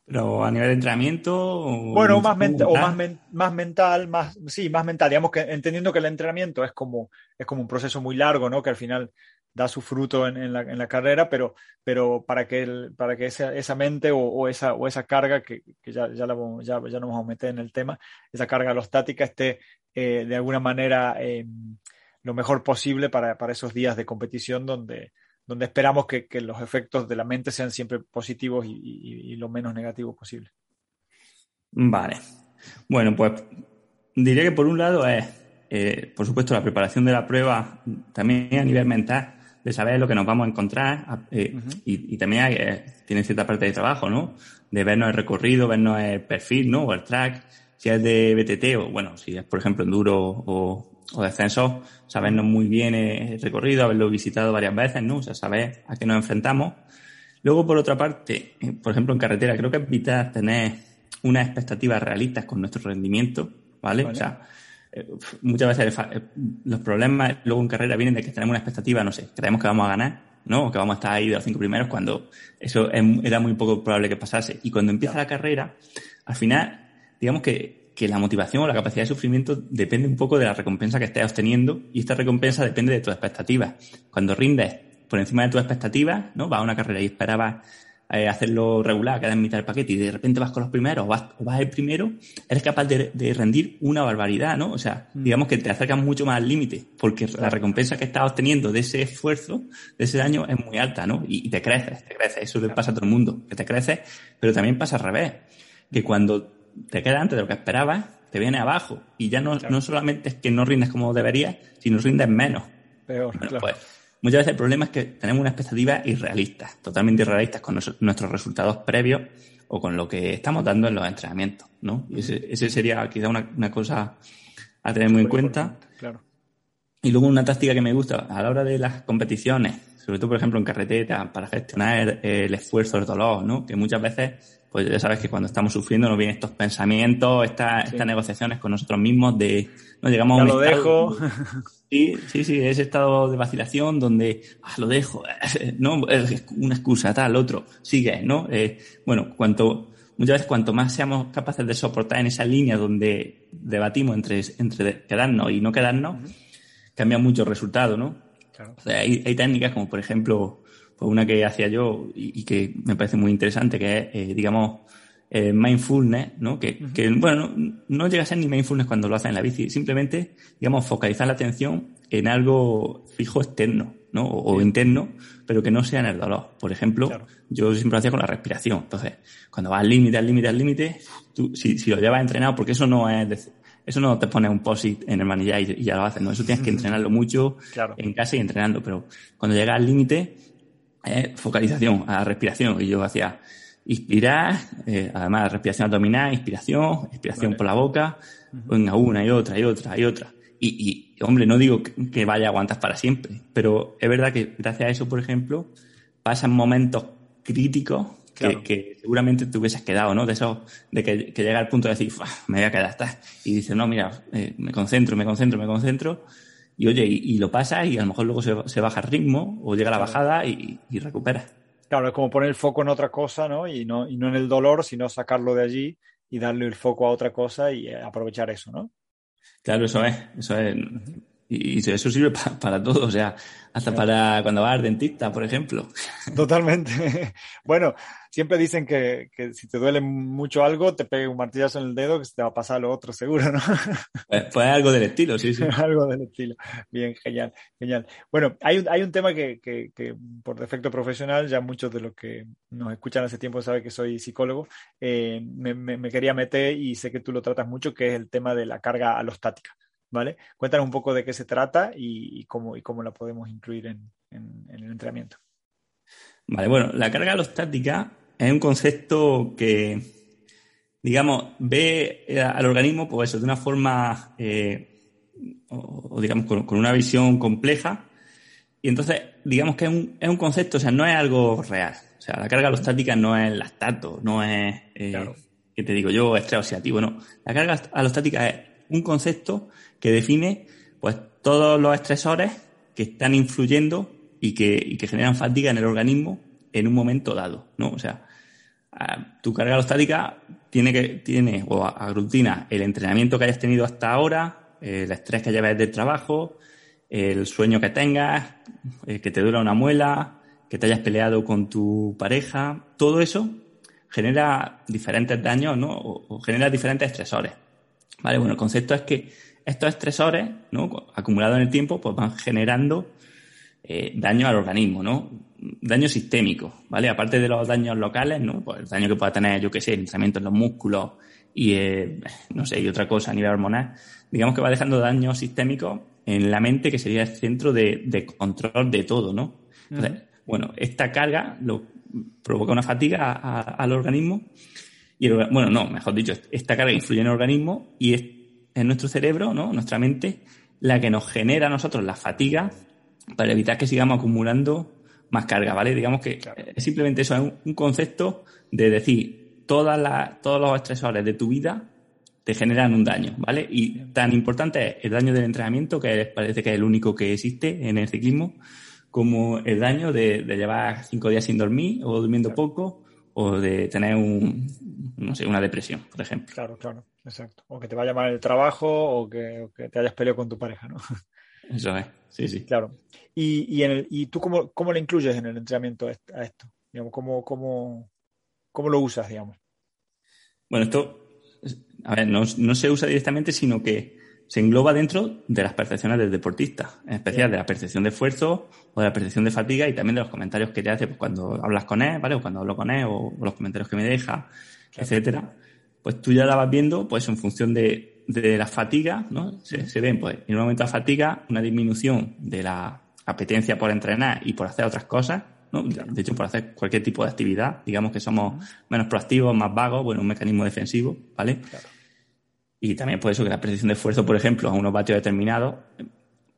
Pero a nivel de entrenamiento. bueno, más, o más, más mental, más, sí, más mental. Digamos que entendiendo que el entrenamiento es como, es como un proceso muy largo, ¿no? Que al final da su fruto en, la, en la, carrera, pero, pero para que, el, para que esa, esa mente o, esa, o esa carga, que, que ya, ya, la, ya, ya, nos vamos a meter en el tema, esa carga alostática esté eh, de alguna manera eh, lo mejor posible para, para, esos días de competición donde, donde esperamos que, que, los efectos de la mente sean siempre positivos y, y, lo menos negativos posible. Vale. Bueno, pues diría que por un lado es, eh, por supuesto, la preparación de la prueba también a nivel mental de saber lo que nos vamos a encontrar eh, y, también hay, eh, tiene cierta parte de trabajo, ¿no? De vernos el recorrido, vernos el perfil, ¿no? O el track, si es de BTT o, bueno, si es, por ejemplo, enduro o, o descenso, sabernos muy bien el recorrido, haberlo visitado varias veces, ¿no? O sea, saber a qué nos enfrentamos. Luego, por otra parte, eh, por ejemplo, en carretera, creo que es vital tener unas expectativas realistas con nuestro rendimiento, ¿vale? O sea, eh, muchas veces eh, los problemas luego en carrera vienen de que tenemos una expectativa, no sé, creemos que vamos a ganar, ¿no? O que vamos a estar ahí de los cinco primeros cuando eso era muy poco probable que pasase. Y cuando empieza la carrera, al final, digamos que, que la motivación o la capacidad de sufrimiento depende un poco de la recompensa que estés obteniendo y esta recompensa depende de tus expectativas. Cuando rindes por encima de tus expectativas, ¿no? Vas a una carrera y esperabas eh, hacerlo regular, quedar en mitad del paquete y de repente vas con los primeros o vas, o vas el primero, eres capaz de, rendir una barbaridad, ¿no? O sea, mm. digamos que te acercas mucho más al límite, porque la recompensa que estás obteniendo de ese esfuerzo, de ese daño, es muy alta, ¿no? Y, te creces, te creces, eso le pasa a todo el mundo, que te creces, pero también pasa al revés, que cuando te quedas antes de lo que esperabas, te viene abajo y ya no, no solamente es que no rindes como deberías, sino rindes menos. Peor, pues, Muchas veces el problema es que tenemos una expectativa irrealista, totalmente irrealistas con nuestros resultados previos o con lo que estamos dando en los entrenamientos, ¿no? Y ese, sería quizá una, cosa a tener muy, en cuenta. Claro. Y luego una táctica que me gusta a la hora de las competiciones, sobre todo por ejemplo en carretera, para gestionar el, esfuerzo, el dolor, ¿no? Que muchas veces, pues ya sabes que cuando estamos sufriendo nos vienen estos pensamientos, estas, negociaciones con nosotros mismos de, no llegamos a un lo dejo. Sí, sí, sí, ese estado de vacilación donde ah, lo dejo, [LAUGHS] no, es una excusa, tal, otro, sigue, ¿no? Eh, bueno, cuanto, muchas veces cuanto más seamos capaces de soportar en esa línea donde debatimos entre, entre quedarnos y no quedarnos, cambia mucho el resultado, ¿no? hay, hay, técnicas como, por ejemplo, pues una que hacía yo y, que me parece muy interesante, que es, eh, digamos, eh, mindfulness, ¿no? Que, que bueno, no, llega a ser ni mindfulness cuando lo haces en la bici, simplemente, digamos, focalizar la atención en algo fijo externo, ¿no? O, interno, pero que no sea en el dolor. Por ejemplo, yo siempre lo hacía con la respiración. Entonces, cuando vas al límite, al límite, al límite, si, si lo llevas entrenado, porque eso no es, eso no te pone un posit en el manillar y, ya lo haces, ¿no? Eso tienes que entrenarlo mucho en casa y entrenando, pero cuando llegas al límite, es focalización, a la respiración. Y yo hacía, inspirar, eh, además respiración abdominal, inspiración, inspiración por la boca, venga una y otra y otra y otra. Y, y hombre, no digo que, vaya a aguantar para siempre, pero es verdad que gracias a eso, por ejemplo, pasan momentos críticos que, seguramente te hubieses quedado, ¿no? De eso, de que, que llega al punto de decir, me voy a quedar hasta. Y dices, no, mira, eh, me concentro, me concentro, me concentro. Y oye, y, lo pasa y a lo mejor luego se, se baja el ritmo o llega la bajada y, y recuperas. Claro, es como poner el foco en otra cosa, ¿no? Y no, y no en el dolor, sino sacarlo de allí y darle el foco a otra cosa y eh, aprovechar eso, ¿no? Claro, eso es, eso es. Y eso sirve [LAUGHS] para todo, o sea, hasta para cuando vas al dentista, por ejemplo. [LAUGHS] Totalmente. [LAUGHS] Bueno, siempre dicen que, que, si te duele mucho algo, te pegue un martillazo en el dedo que se te va a pasar lo otro, seguro, ¿no? Pues, pues algo del estilo, sí, sí. algo del estilo. Bien, genial, genial. Bueno, hay un, hay un tema que, que, que, por defecto profesional, ya muchos de los que nos escuchan hace tiempo saben que soy psicólogo, eh, me, me, me quería meter y sé que tú lo tratas mucho, que es el tema de la carga alostática. ¿Vale? Cuéntanos un poco de qué se trata y, cómo, y cómo la podemos incluir en, el entrenamiento. Vale, bueno, la carga alostática es un concepto que, digamos, ve al organismo, pues eso, de una forma, eh, o, digamos, con, una visión compleja. Y entonces, digamos que es un, es un concepto, o sea, no es algo real. O sea, la carga alostática no es lactato, no es, eh, que te digo yo, estrés oxidativo, no. La carga alostática es un concepto que define, pues, todos los estresores que están influyendo y que, que generan fatiga en el organismo en un momento dado, ¿no? O sea, tu carga alostática tiene que, tiene o aglutina el entrenamiento que hayas tenido hasta ahora, el estrés que lleves del trabajo, el sueño que tengas, eh, que te dura una muela, que te hayas peleado con tu pareja, todo eso genera diferentes daños, ¿no? O, genera diferentes estresores. Vale, bueno, el concepto es que estos estresores, ¿no? Acumulados en el tiempo, pues van generando eh, daño al organismo, ¿no? Daño sistémico, ¿vale? Aparte de los daños locales, ¿no? Pues el daño que pueda tener, yo qué sé, el entrenamiento en los músculos y, eh, no sé, y otra cosa a nivel hormonal, digamos que va dejando daños sistémicos en la mente, que sería el centro de, control de todo, ¿no? Entonces, bueno, esta carga lo, provoca una fatiga al organismo y, bueno, no, mejor dicho, esta carga influye en el organismo y es en nuestro cerebro, ¿no? Nuestra mente, la que nos genera a nosotros la fatiga para evitar que sigamos acumulando más carga, ¿vale? Digamos que es simplemente eso, es un, concepto de decir, todas las, todos los estresores de tu vida te generan un daño, ¿vale? Y tan importante es el daño del entrenamiento, que parece que es el único que existe en el ciclismo, como el daño de, llevar cinco días sin dormir o durmiendo poco o de tener un, no sé, una depresión, por ejemplo. Claro, claro, exacto. O que te vaya mal el trabajo o que, o que te hayas peleado con tu pareja, ¿no? [LAUGHS] Eso es, sí, sí. Claro. ¿Y, y, en el, y tú cómo, cómo le incluyes en el entrenamiento a esto? Digamos, ¿cómo, cómo, cómo lo usas, digamos? Bueno, esto, a ver, no, no, se usa directamente, sino que se engloba dentro de las percepciones del deportista, en especial de la percepción de esfuerzo o de la percepción de fatiga y también de los comentarios que te hace pues, cuando hablas con él, ¿vale? O cuando hablo con él o, los comentarios que me deja, etcétera. Pues tú ya la vas viendo, pues en función de, de la fatiga, ¿no? Se, ven, pues, en un momento de fatiga, una disminución de la apetencia por entrenar y por hacer otras cosas, ¿no? De hecho, por hacer cualquier tipo de actividad, digamos que somos menos proactivos, más vagos, bueno, un mecanismo defensivo, ¿vale? Y también por eso que la precisión de esfuerzo, por ejemplo, a unos vatios determinados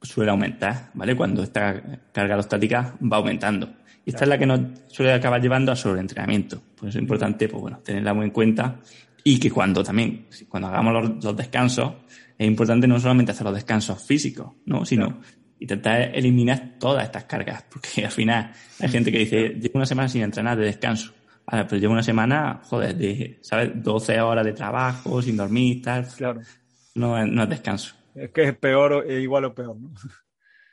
suele aumentar, ¿vale? Cuando esta carga alostática va aumentando. Y esta es la que nos suele acabar llevando a sobreentrenamiento. Por eso es importante, pues bueno, tenerla muy en cuenta y que cuando también, cuando hagamos los, descansos, es importante no solamente hacer los descansos físicos, ¿no? Sino intentar eliminar todas estas cargas, porque al final hay gente que dice, llevo una semana sin entrenar de descanso. Ahora, pero llevo una semana, joder, de, ¿sabes? 12 horas de trabajo, sin dormir, tal. Claro. No, no es descanso. Es que es peor, es igual o peor, ¿no? [LAUGHS]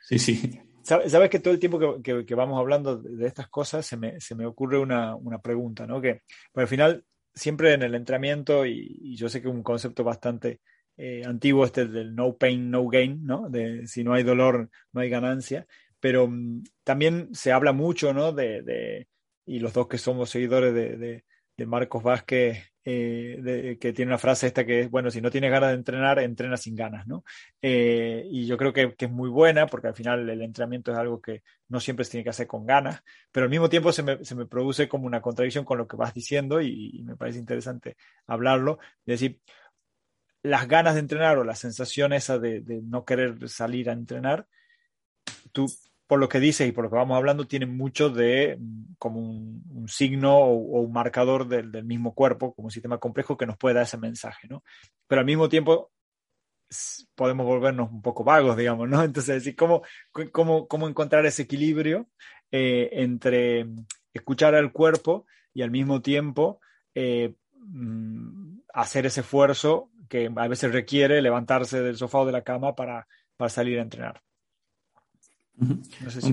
Sí, sí. Sabes que todo el tiempo que, que, vamos hablando de estas cosas se me, se me ocurre una, una pregunta, ¿no? Que pues, al final siempre en el entrenamiento, y, yo sé que es un concepto bastante eh, antiguo este del no pain, no gain, ¿no? De si no hay dolor, no hay ganancia, pero mm, también se habla mucho, ¿no? De, de, y los dos que somos seguidores de, de, Marcos Vázquez eh, que tiene una frase esta que es, bueno, si no tienes ganas de entrenar, entrena sin ganas, ¿no? Eh, y yo creo que, es muy buena porque al final el entrenamiento es algo que no siempre se tiene que hacer con ganas, pero al mismo tiempo se me, se me produce como una contradicción con lo que vas diciendo y, me parece interesante hablarlo, es decir, las ganas de entrenar o la sensación esa de, de no querer salir a entrenar, tú por lo que dice y por lo que vamos hablando, tiene mucho de mm, como un, signo o, un marcador del, mismo cuerpo, como un sistema complejo que nos puede dar ese mensaje, ¿no? Pero al mismo tiempo podemos volvernos un poco vagos, digamos, ¿no? [LAUGHS] Entonces, ¿cómo, cómo, cómo encontrar ese equilibrio eh, entre escuchar al cuerpo y al mismo tiempo eh, mm, hacer ese esfuerzo que a veces requiere levantarse del sofá o de la cama para, para salir a entrenar? Pues,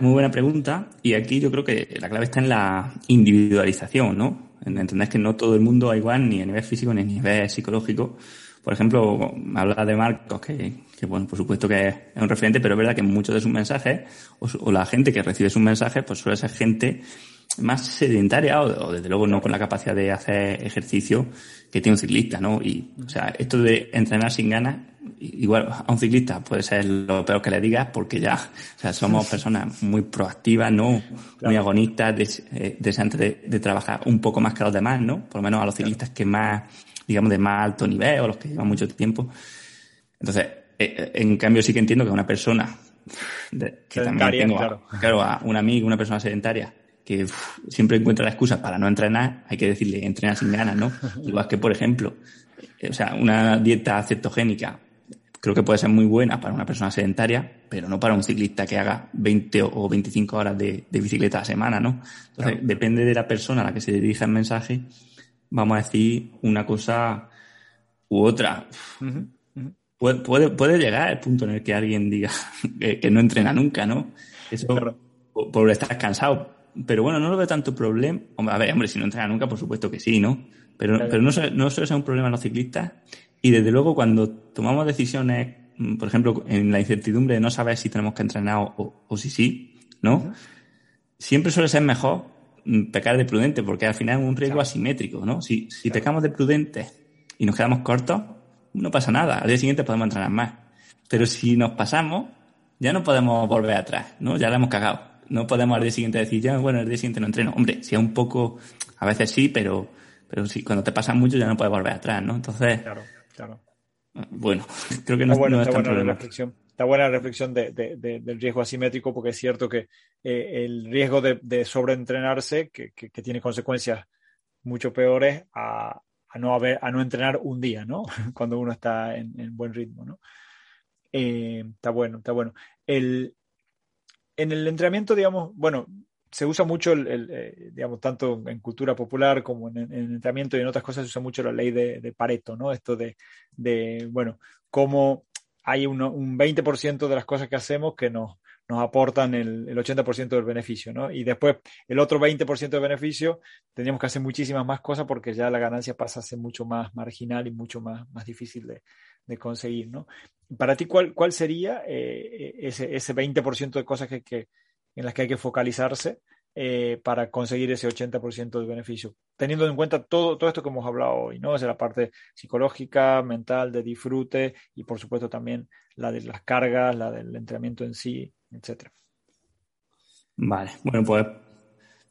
muy, buena, pregunta. Y aquí yo creo que la clave está en la individualización, ¿no? En entender que no todo el mundo va igual ni a nivel físico ni a nivel psicológico. Por ejemplo, habla de Marcos, que, bueno, por supuesto que es un referente, pero es verdad que muchos de sus mensajes, o, la gente que recibe sus mensajes, pues suele ser gente más sedentaria o, desde luego no con la capacidad de hacer ejercicio que tiene un ciclista, ¿no? Y, o sea, esto de entrenar sin ganas, igual a un ciclista puede ser lo peor que le digas porque ya, o sea, somos personas muy proactivas, ¿no? Muy agonistas, eh, deseantes de, de, trabajar un poco más que los demás, ¿no? Por lo menos a los ciclistas que más, digamos, de más alto nivel o los que llevan mucho tiempo. Entonces, eh, eh, en cambio sí que entiendo que una persona que también tengo, claro. claro, a un amigo, una persona sedentaria, que siempre encuentra la excusa para no entrenar, hay que decirle, entrena sin ganas, ¿no? [LAUGHS] Igual que, por ejemplo, o sea, una dieta cetogénica creo que puede ser muy buena para una persona sedentaria, pero no para un ciclista que haga 20 o 25 horas de, bicicleta a la semana, ¿no? Entonces, depende de la persona a la que se dirija el mensaje, vamos a decir una cosa u otra. Puede, puede, puede, llegar el punto en el que alguien diga [LAUGHS] que, no entrena nunca, ¿no? Eso por, por estar cansado pero bueno, no lo veo tanto problema. A ver, hombre, si no entrena nunca, por supuesto que sí, ¿no? Pero, pero no, no suele ser un problema en los ciclistas. Y desde luego, cuando tomamos decisiones, mm, por ejemplo, en la incertidumbre de no saber si tenemos que entrenar o, o si sí, ¿no? Siempre suele ser mejor mm, pecar de prudente, porque al final es un riesgo asimétrico, ¿no? Si, si pecamos de prudente y nos quedamos cortos, no pasa nada. Al día siguiente podemos entrenar más. Pero si nos pasamos, ya no podemos volver atrás, ¿no? Ya la hemos cagado no podemos al día siguiente decir, ya, bueno, el día siguiente no entreno. Hombre, si es un poco, a veces sí, pero, pero sí, cuando te pasa mucho ya no puedes volver atrás, ¿no? Entonces. Claro, claro. Bueno, [LAUGHS] creo que no, bueno, es tan buena reflexión. Está buena la reflexión de, del riesgo asimétrico, porque es cierto que eh, el riesgo de, sobreentrenarse, que, que, tiene consecuencias mucho peores a, a, no haber, a no entrenar un día, ¿no? [LAUGHS] Cuando uno está en, en buen ritmo, ¿no? Eh, está bueno, está bueno. El, en el entrenamiento, digamos, bueno, se usa mucho, el, eh, digamos, tanto en cultura popular como en, en, entrenamiento y en otras cosas se usa mucho la ley de, Pareto, ¿no? Esto de, de bueno, cómo hay un 20% de las cosas que hacemos que nos, nos aportan el, el 80% del beneficio, ¿no? Y después el otro 20% del beneficio tendríamos que hacer muchísimas más cosas porque ya la ganancia pasa a ser mucho más marginal y mucho más, más difícil de, de conseguir, ¿no? Para ti, ¿cuál, cuál sería eh, ese, ese 20% de cosas que, en las que hay que focalizarse eh, para conseguir ese 80% de beneficio? Teniendo en cuenta todo, todo esto que hemos hablado hoy, ¿no? Es la parte psicológica, mental, de disfrute y por supuesto también la de las cargas, la del entrenamiento en sí, etcétera. Vale, bueno, pues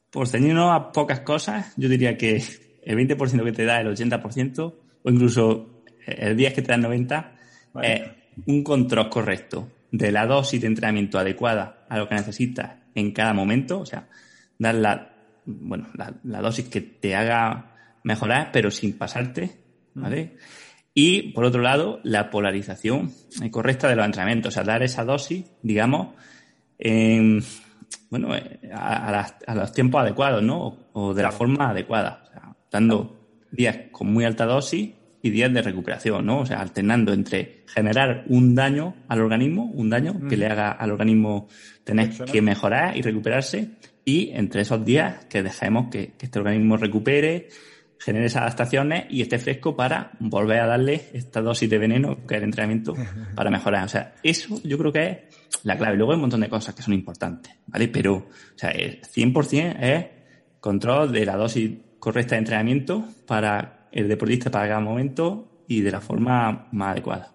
por ceñirnos a pocas cosas, yo diría que el 20% que te da el 80% o incluso el día que te dan 90, es un control correcto de la dosis de entrenamiento adecuada a lo que necesitas en cada momento, o sea, dar la, bueno, la, dosis que te haga mejorar, pero sin pasarte, ¿vale? Y, por otro lado, la polarización correcta de los entrenamientos, o sea, dar esa dosis, digamos, en, bueno, a, a, los tiempos adecuados, ¿no? O, de la forma adecuada, o sea, dando días con muy alta dosis y días de recuperación, ¿no? O sea, alternando entre generar un daño al organismo, un daño que le haga al organismo tener que mejorar y recuperarse, y entre esos días que dejemos que, este organismo recupere, genere esas adaptaciones y esté fresco para volver a darle esta dosis de veneno que es el entrenamiento [LAUGHS] para mejorar. O sea, eso yo creo que es la clave. Luego hay un montón de cosas que son importantes, ¿vale? Pero, o sea, el 100% es control de la dosis correcta de entrenamiento para el deportista para cada momento y de la forma más adecuada.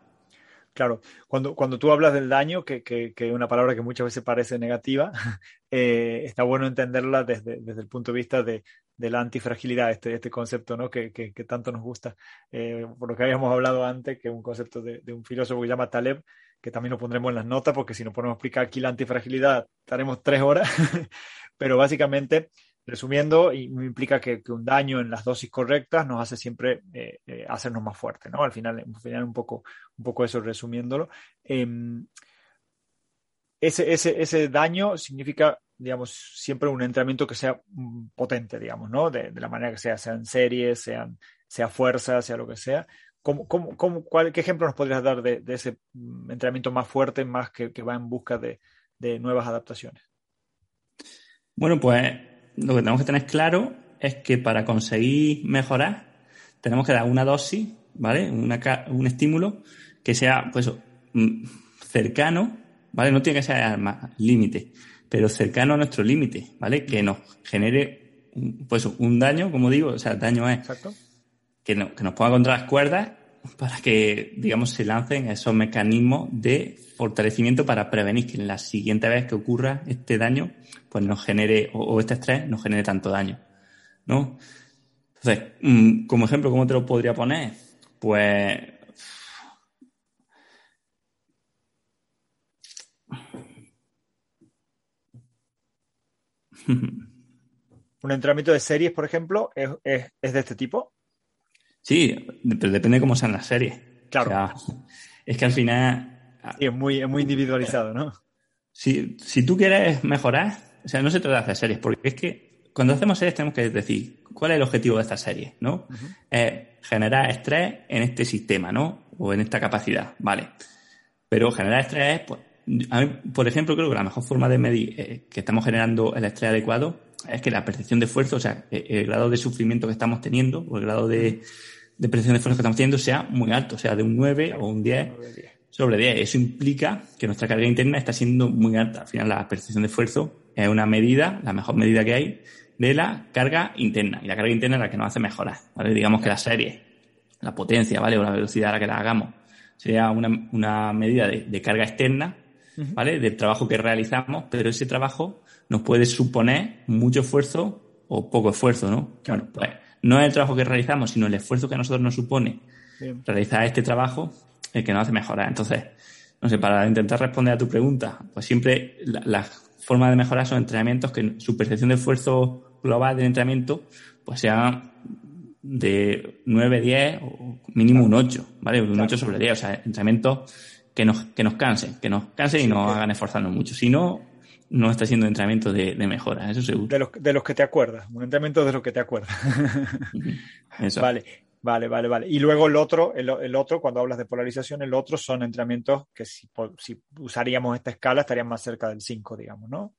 Claro, cuando, cuando tú hablas del daño, que es una palabra que muchas veces parece negativa, [LAUGHS] eh, está bueno entenderla desde, desde, el punto de vista de, de la antifragilidad, este, este concepto ¿no? que, que, tanto nos gusta, eh, por lo que habíamos hablado antes, que es un concepto de, un filósofo que se llama Taleb, que también lo pondremos en las notas, porque si nos ponemos a explicar aquí la antifragilidad, estaremos tres horas, [LAUGHS] pero básicamente Resumiendo, implica que, un daño en las dosis correctas nos hace siempre eh, eh, hacernos más fuertes, ¿no? Al final, al final un, poco, un poco eso resumiéndolo. Em, ese, ese, ese, daño significa, digamos, siempre un entrenamiento que sea mm, potente, digamos, ¿no? De, la manera que sea, sean series, sean, sea fuerza, sea lo que sea. ¿Cómo, cómo, cómo, cuál, ¿Qué ejemplo nos podrías dar de, ese mm, entrenamiento más fuerte, más que, que va en busca de, de nuevas adaptaciones? Bueno, pues lo que tenemos que tener claro es que para conseguir mejorar tenemos que dar una dosis, ¿vale? un estímulo que sea, pues, mm, cercano, ¿vale? No tiene que ser al límite, pero cercano a nuestro límite, ¿vale? Que nos genere pues un daño, como digo, o sea, daño es Que, que nos ponga contra las cuerdas para que, digamos, se lancen esos mecanismos de fortalecimiento para prevenir que en la siguiente vez que ocurra este daño, pues nos genere, o, este estrés nos genere tanto daño, ¿no? Entonces, mm, como ejemplo, ¿cómo te lo podría poner? Pues [LAUGHS] ¿Un entrenamiento de series, por ejemplo, es, de este tipo? Sí, pero depende de cómo sean las series. Claro. es que al final. es, muy, muy individualizado, ¿no? Si, si tú quieres mejorar, o sea, no se trata de hacer series, porque es que cuando hacemos series tenemos que decir cuál es el objetivo de esta serie, ¿no? generar estrés en este sistema, ¿no? O en esta capacidad, ¿vale? Pero generar estrés, pues, a mí, por ejemplo, creo que la mejor forma de medir eh, que estamos generando el estrés adecuado es que la percepción de esfuerzo, o sea, eh, el grado de sufrimiento que estamos teniendo, o el grado de, percepción de esfuerzo que estamos teniendo sea muy alto, sea, de un 9 o un 10 sobre 10. Eso implica que nuestra carga interna está siendo muy alta. Al final, la percepción de esfuerzo es una medida, la mejor medida que hay, de la carga interna. Y la carga interna es la que nos hace mejorar, ¿vale? Digamos que la serie, la potencia, ¿vale? O la velocidad a la que la hagamos, sería una, medida de carga externa ¿vale? Del trabajo que realizamos, pero ese trabajo nos puede suponer mucho esfuerzo o poco esfuerzo, ¿no? Bueno, pues no es el trabajo que realizamos, sino el esfuerzo que a nosotros nos supone realizar este trabajo el que nos hace mejorar. Entonces, no sé, para intentar responder a tu pregunta, pues siempre la, forma de mejorar son entrenamientos que su percepción de esfuerzo global del entrenamiento pues sea de 9, 10 o mínimo un 8, ¿vale? Un 8 sobre 10, o sea, entrenamientos que nos, que nos cansen, que nos cansen y nos hagan esforzarnos mucho. Si no, no está siendo entrenamiento de, mejora, eso seguro. De los, de los que te acuerdas, un entrenamiento de los que te acuerdas. Vale, vale, vale, vale. Y luego el otro, el, otro, cuando hablas de polarización, el otro son entrenamientos que si, si usaríamos esta escala estarían más cerca del 5, digamos, ¿no?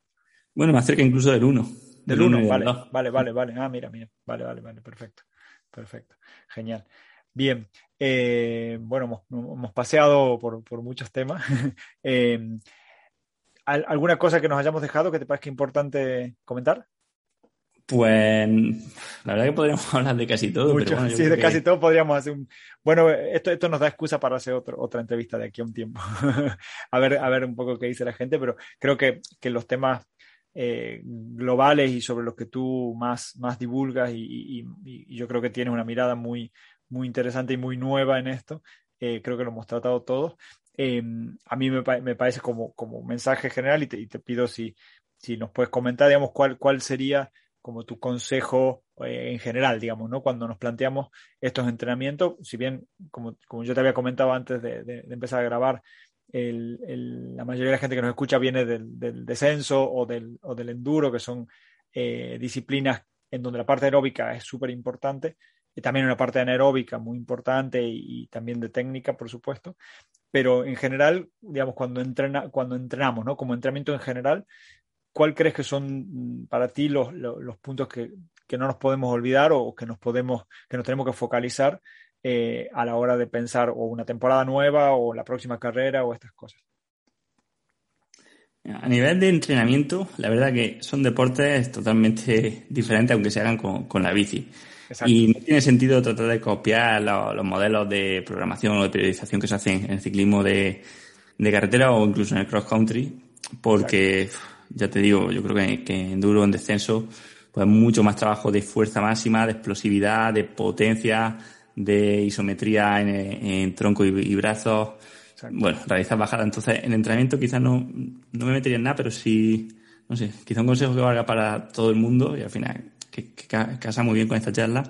Bueno, más cerca incluso del 1. Del 1, vale, vale, vale, vale. Ah, mira, mira. Vale, vale, vale, perfecto. Perfecto. Genial. Bien, eh, bueno, hemos, paseado por, muchos temas. [LAUGHS] Eh, ¿Alguna cosa que nos hayamos dejado que te parezca importante comentar? Pues la verdad que podríamos [LAUGHS] hablar de casi todo. sí, de casi todo podríamos hacer un... Bueno, esto, esto nos da excusa para hacer otra entrevista de aquí a un tiempo. [LAUGHS] a, ver, a ver un poco qué dice la gente, pero creo que, los temas eh, globales y sobre los que tú más, más divulgas y, yo creo que tienes una mirada muy, muy interesante y muy nueva en esto. Eh, creo que lo hemos tratado todos. Eh, a mí me, me, parece como, como mensaje general y te, y te, pido si, si nos puedes comentar, digamos, cuál, cuál sería como tu consejo eh, en general, digamos, ¿no? Cuando nos planteamos estos entrenamientos, si bien, como, como yo te había comentado antes de, empezar a grabar, el, la mayoría de la gente que nos escucha viene del, descenso o del, o del enduro, que son disciplinas en donde la parte aeróbica es súper importante también una parte anaeróbica muy importante y, también de técnica, por supuesto. Pero en general, digamos, cuando, entrena, cuando entrenamos, ¿no? Como entrenamiento en general, ¿cuál crees que son mm, para ti los, puntos que, que, no nos podemos olvidar o que nos, podemos, que nos tenemos que focalizar eh, a la hora de pensar o una temporada nueva o la próxima carrera o estas cosas? A nivel de entrenamiento, la verdad que son deportes totalmente [LAUGHS] diferentes, aunque se hagan con la bici. Y no tiene sentido tratar de copiar los, modelos de programación o de periodización que se hacen en el ciclismo de, carretera o incluso en el cross country, porque ya te digo, yo creo que, que en duro, en descenso, pues mucho más trabajo de fuerza máxima, de explosividad, de potencia, de isometría en, tronco y, brazos. Bueno, realizar bajada. Entonces, en entrenamiento quizás no, no me metería en nada, pero sí, no sé, quizá un consejo que valga para todo el mundo y al final que, casa muy bien con esta charla,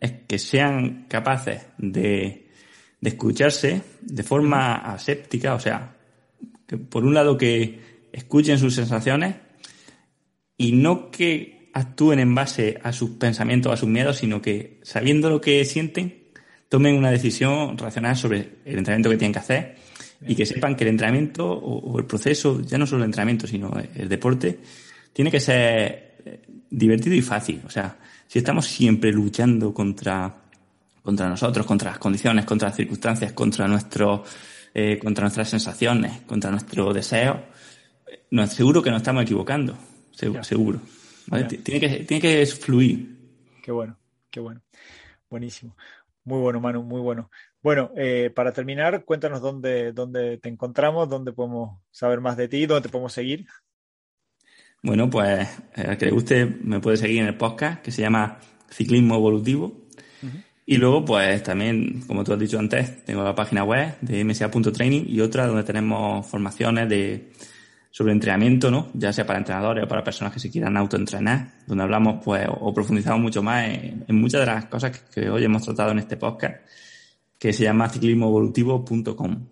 es que sean capaces de, de escucharse de forma aséptica, o sea, que por un lado que escuchen sus sensaciones y no que actúen en base a sus pensamientos, a sus miedos, sino que sabiendo lo que sienten, tomen una decisión racional sobre el entrenamiento que tienen que hacer y que sepan que el entrenamiento o, el proceso, ya no solo el entrenamiento, sino el deporte, tiene que ser divertido y fácil. O sea, si estamos siempre luchando contra, contra nosotros, contra las condiciones, contra las circunstancias, contra nuestro, eh, contra nuestras sensaciones, contra nuestro deseo, no, seguro que nos estamos equivocando, seguro. Tiene, que, tiene que fluir. Qué bueno, qué bueno. Buenísimo. Muy bueno, Manu, muy bueno. Bueno, eh, para terminar, cuéntanos dónde, dónde te encontramos, dónde podemos saber más de ti, dónde te podemos seguir. Bueno, pues eh, al que le guste me puede seguir en el podcast que se llama Ciclismo Evolutivo. Y luego, pues también, como tú has dicho antes, tengo la página web de msa.training y otra donde tenemos formaciones de sobre entrenamiento, ¿no? Ya sea para entrenadores o para personas que se quieran autoentrenar, donde hablamos, pues, o profundizamos mucho más en, muchas de las cosas que, hoy hemos tratado en este podcast, que se llama ciclismoevolutivo.com.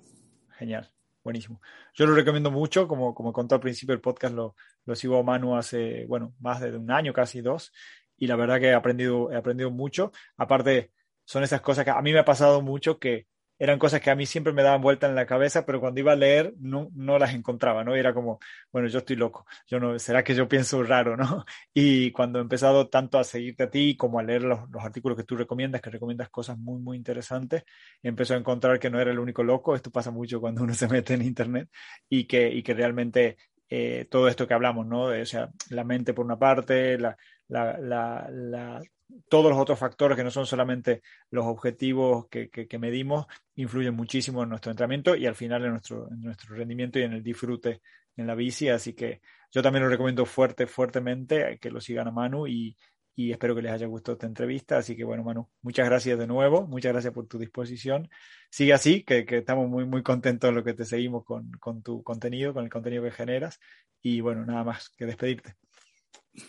Genial, buenísimo. Yo lo recomiendo mucho, como, como conté al principio del podcast, lo, lo sigo a Manu hace, bueno, más de un año, casi dos, y la verdad que he aprendido, he aprendido mucho. Aparte, son esas cosas que a mí me ha pasado mucho que eran cosas que a mí siempre me daban vuelta en la cabeza, pero cuando iba a leer no, no las encontraba, ¿no? era como, bueno, yo estoy loco, yo no, ¿será que yo pienso raro, [LAUGHS] no? Y cuando he empezado tanto a seguirte a ti como a leer los, los artículos que tú recomiendas, que recomiendas cosas muy, muy interesantes, empezó a encontrar que no era el único loco, esto pasa mucho cuando uno se mete en Internet, y que, y que realmente eh, todo esto que hablamos, ¿no? O sea, la mente por una parte, la, la, la, todos los otros factores que no son solamente los objetivos que, que, medimos influyen muchísimo en nuestro entrenamiento y al final en nuestro, en nuestro rendimiento y en el disfrute en la bici. Así que yo también lo recomiendo fuerte, fuertemente que lo sigan a Manu y, y espero que les haya gustado esta entrevista. Así que bueno, Manu, muchas gracias de nuevo, muchas gracias por tu disposición. Sigue así, que, que estamos muy, muy contentos de lo que te seguimos con, con tu contenido, con el contenido que generas. Y bueno, nada más que despedirte.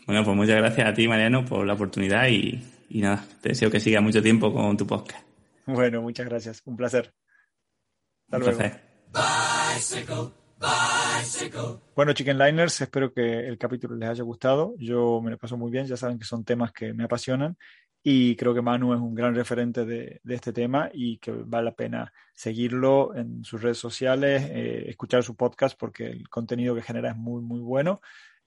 Bueno, pues muchas gracias a ti, Mariano, por la oportunidad y, nada, te deseo que siga mucho tiempo con tu podcast. Bueno, muchas gracias. Un placer. Hasta Un Placer. Bueno, Chicken Liners, espero que el capítulo les haya gustado. Yo me lo paso muy bien, ya saben que son temas que me apasionan y creo que Manu es un gran referente de, este tema y que vale la pena seguirlo en sus redes sociales, eh, escuchar su podcast porque el contenido que genera es muy, muy bueno.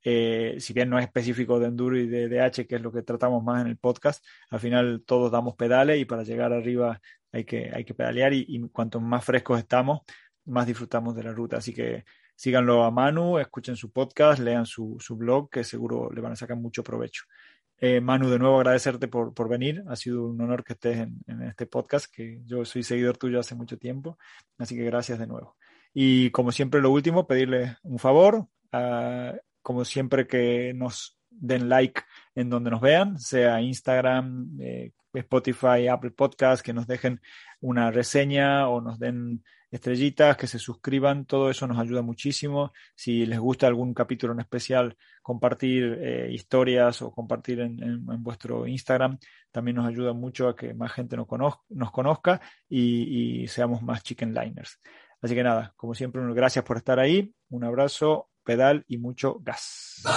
Eh, si bien no es específico de enduro y de DH, que es lo que tratamos más en el podcast, al final todos damos pedales y para llegar arriba hay que, hay que pedalear y, y cuanto más frescos estamos, más disfrutamos de la ruta. Así que síganlo a Manu, escuchen su podcast, lean su, su blog, que seguro le van a sacar mucho provecho. Eh, Manu, de nuevo agradecerte por, por, venir. Ha sido un honor que estés en, en, este podcast, que yo soy seguidor tuyo hace mucho tiempo. Así que gracias de nuevo. Y como siempre, lo último, pedirle un favor. a como siempre que nos den like en donde nos vean, sea Instagram, eh, Spotify, Apple Podcast, que nos dejen una reseña o nos den estrellitas, que se suscriban, todo eso nos ayuda muchísimo. Si les gusta algún capítulo en especial, compartir eh, historias o compartir en, vuestro Instagram, también nos ayuda mucho a que más gente nos, conozca, y, y seamos más chicken liners. Así que nada, como siempre, gracias por estar ahí, un abrazo pedal y mucho gas.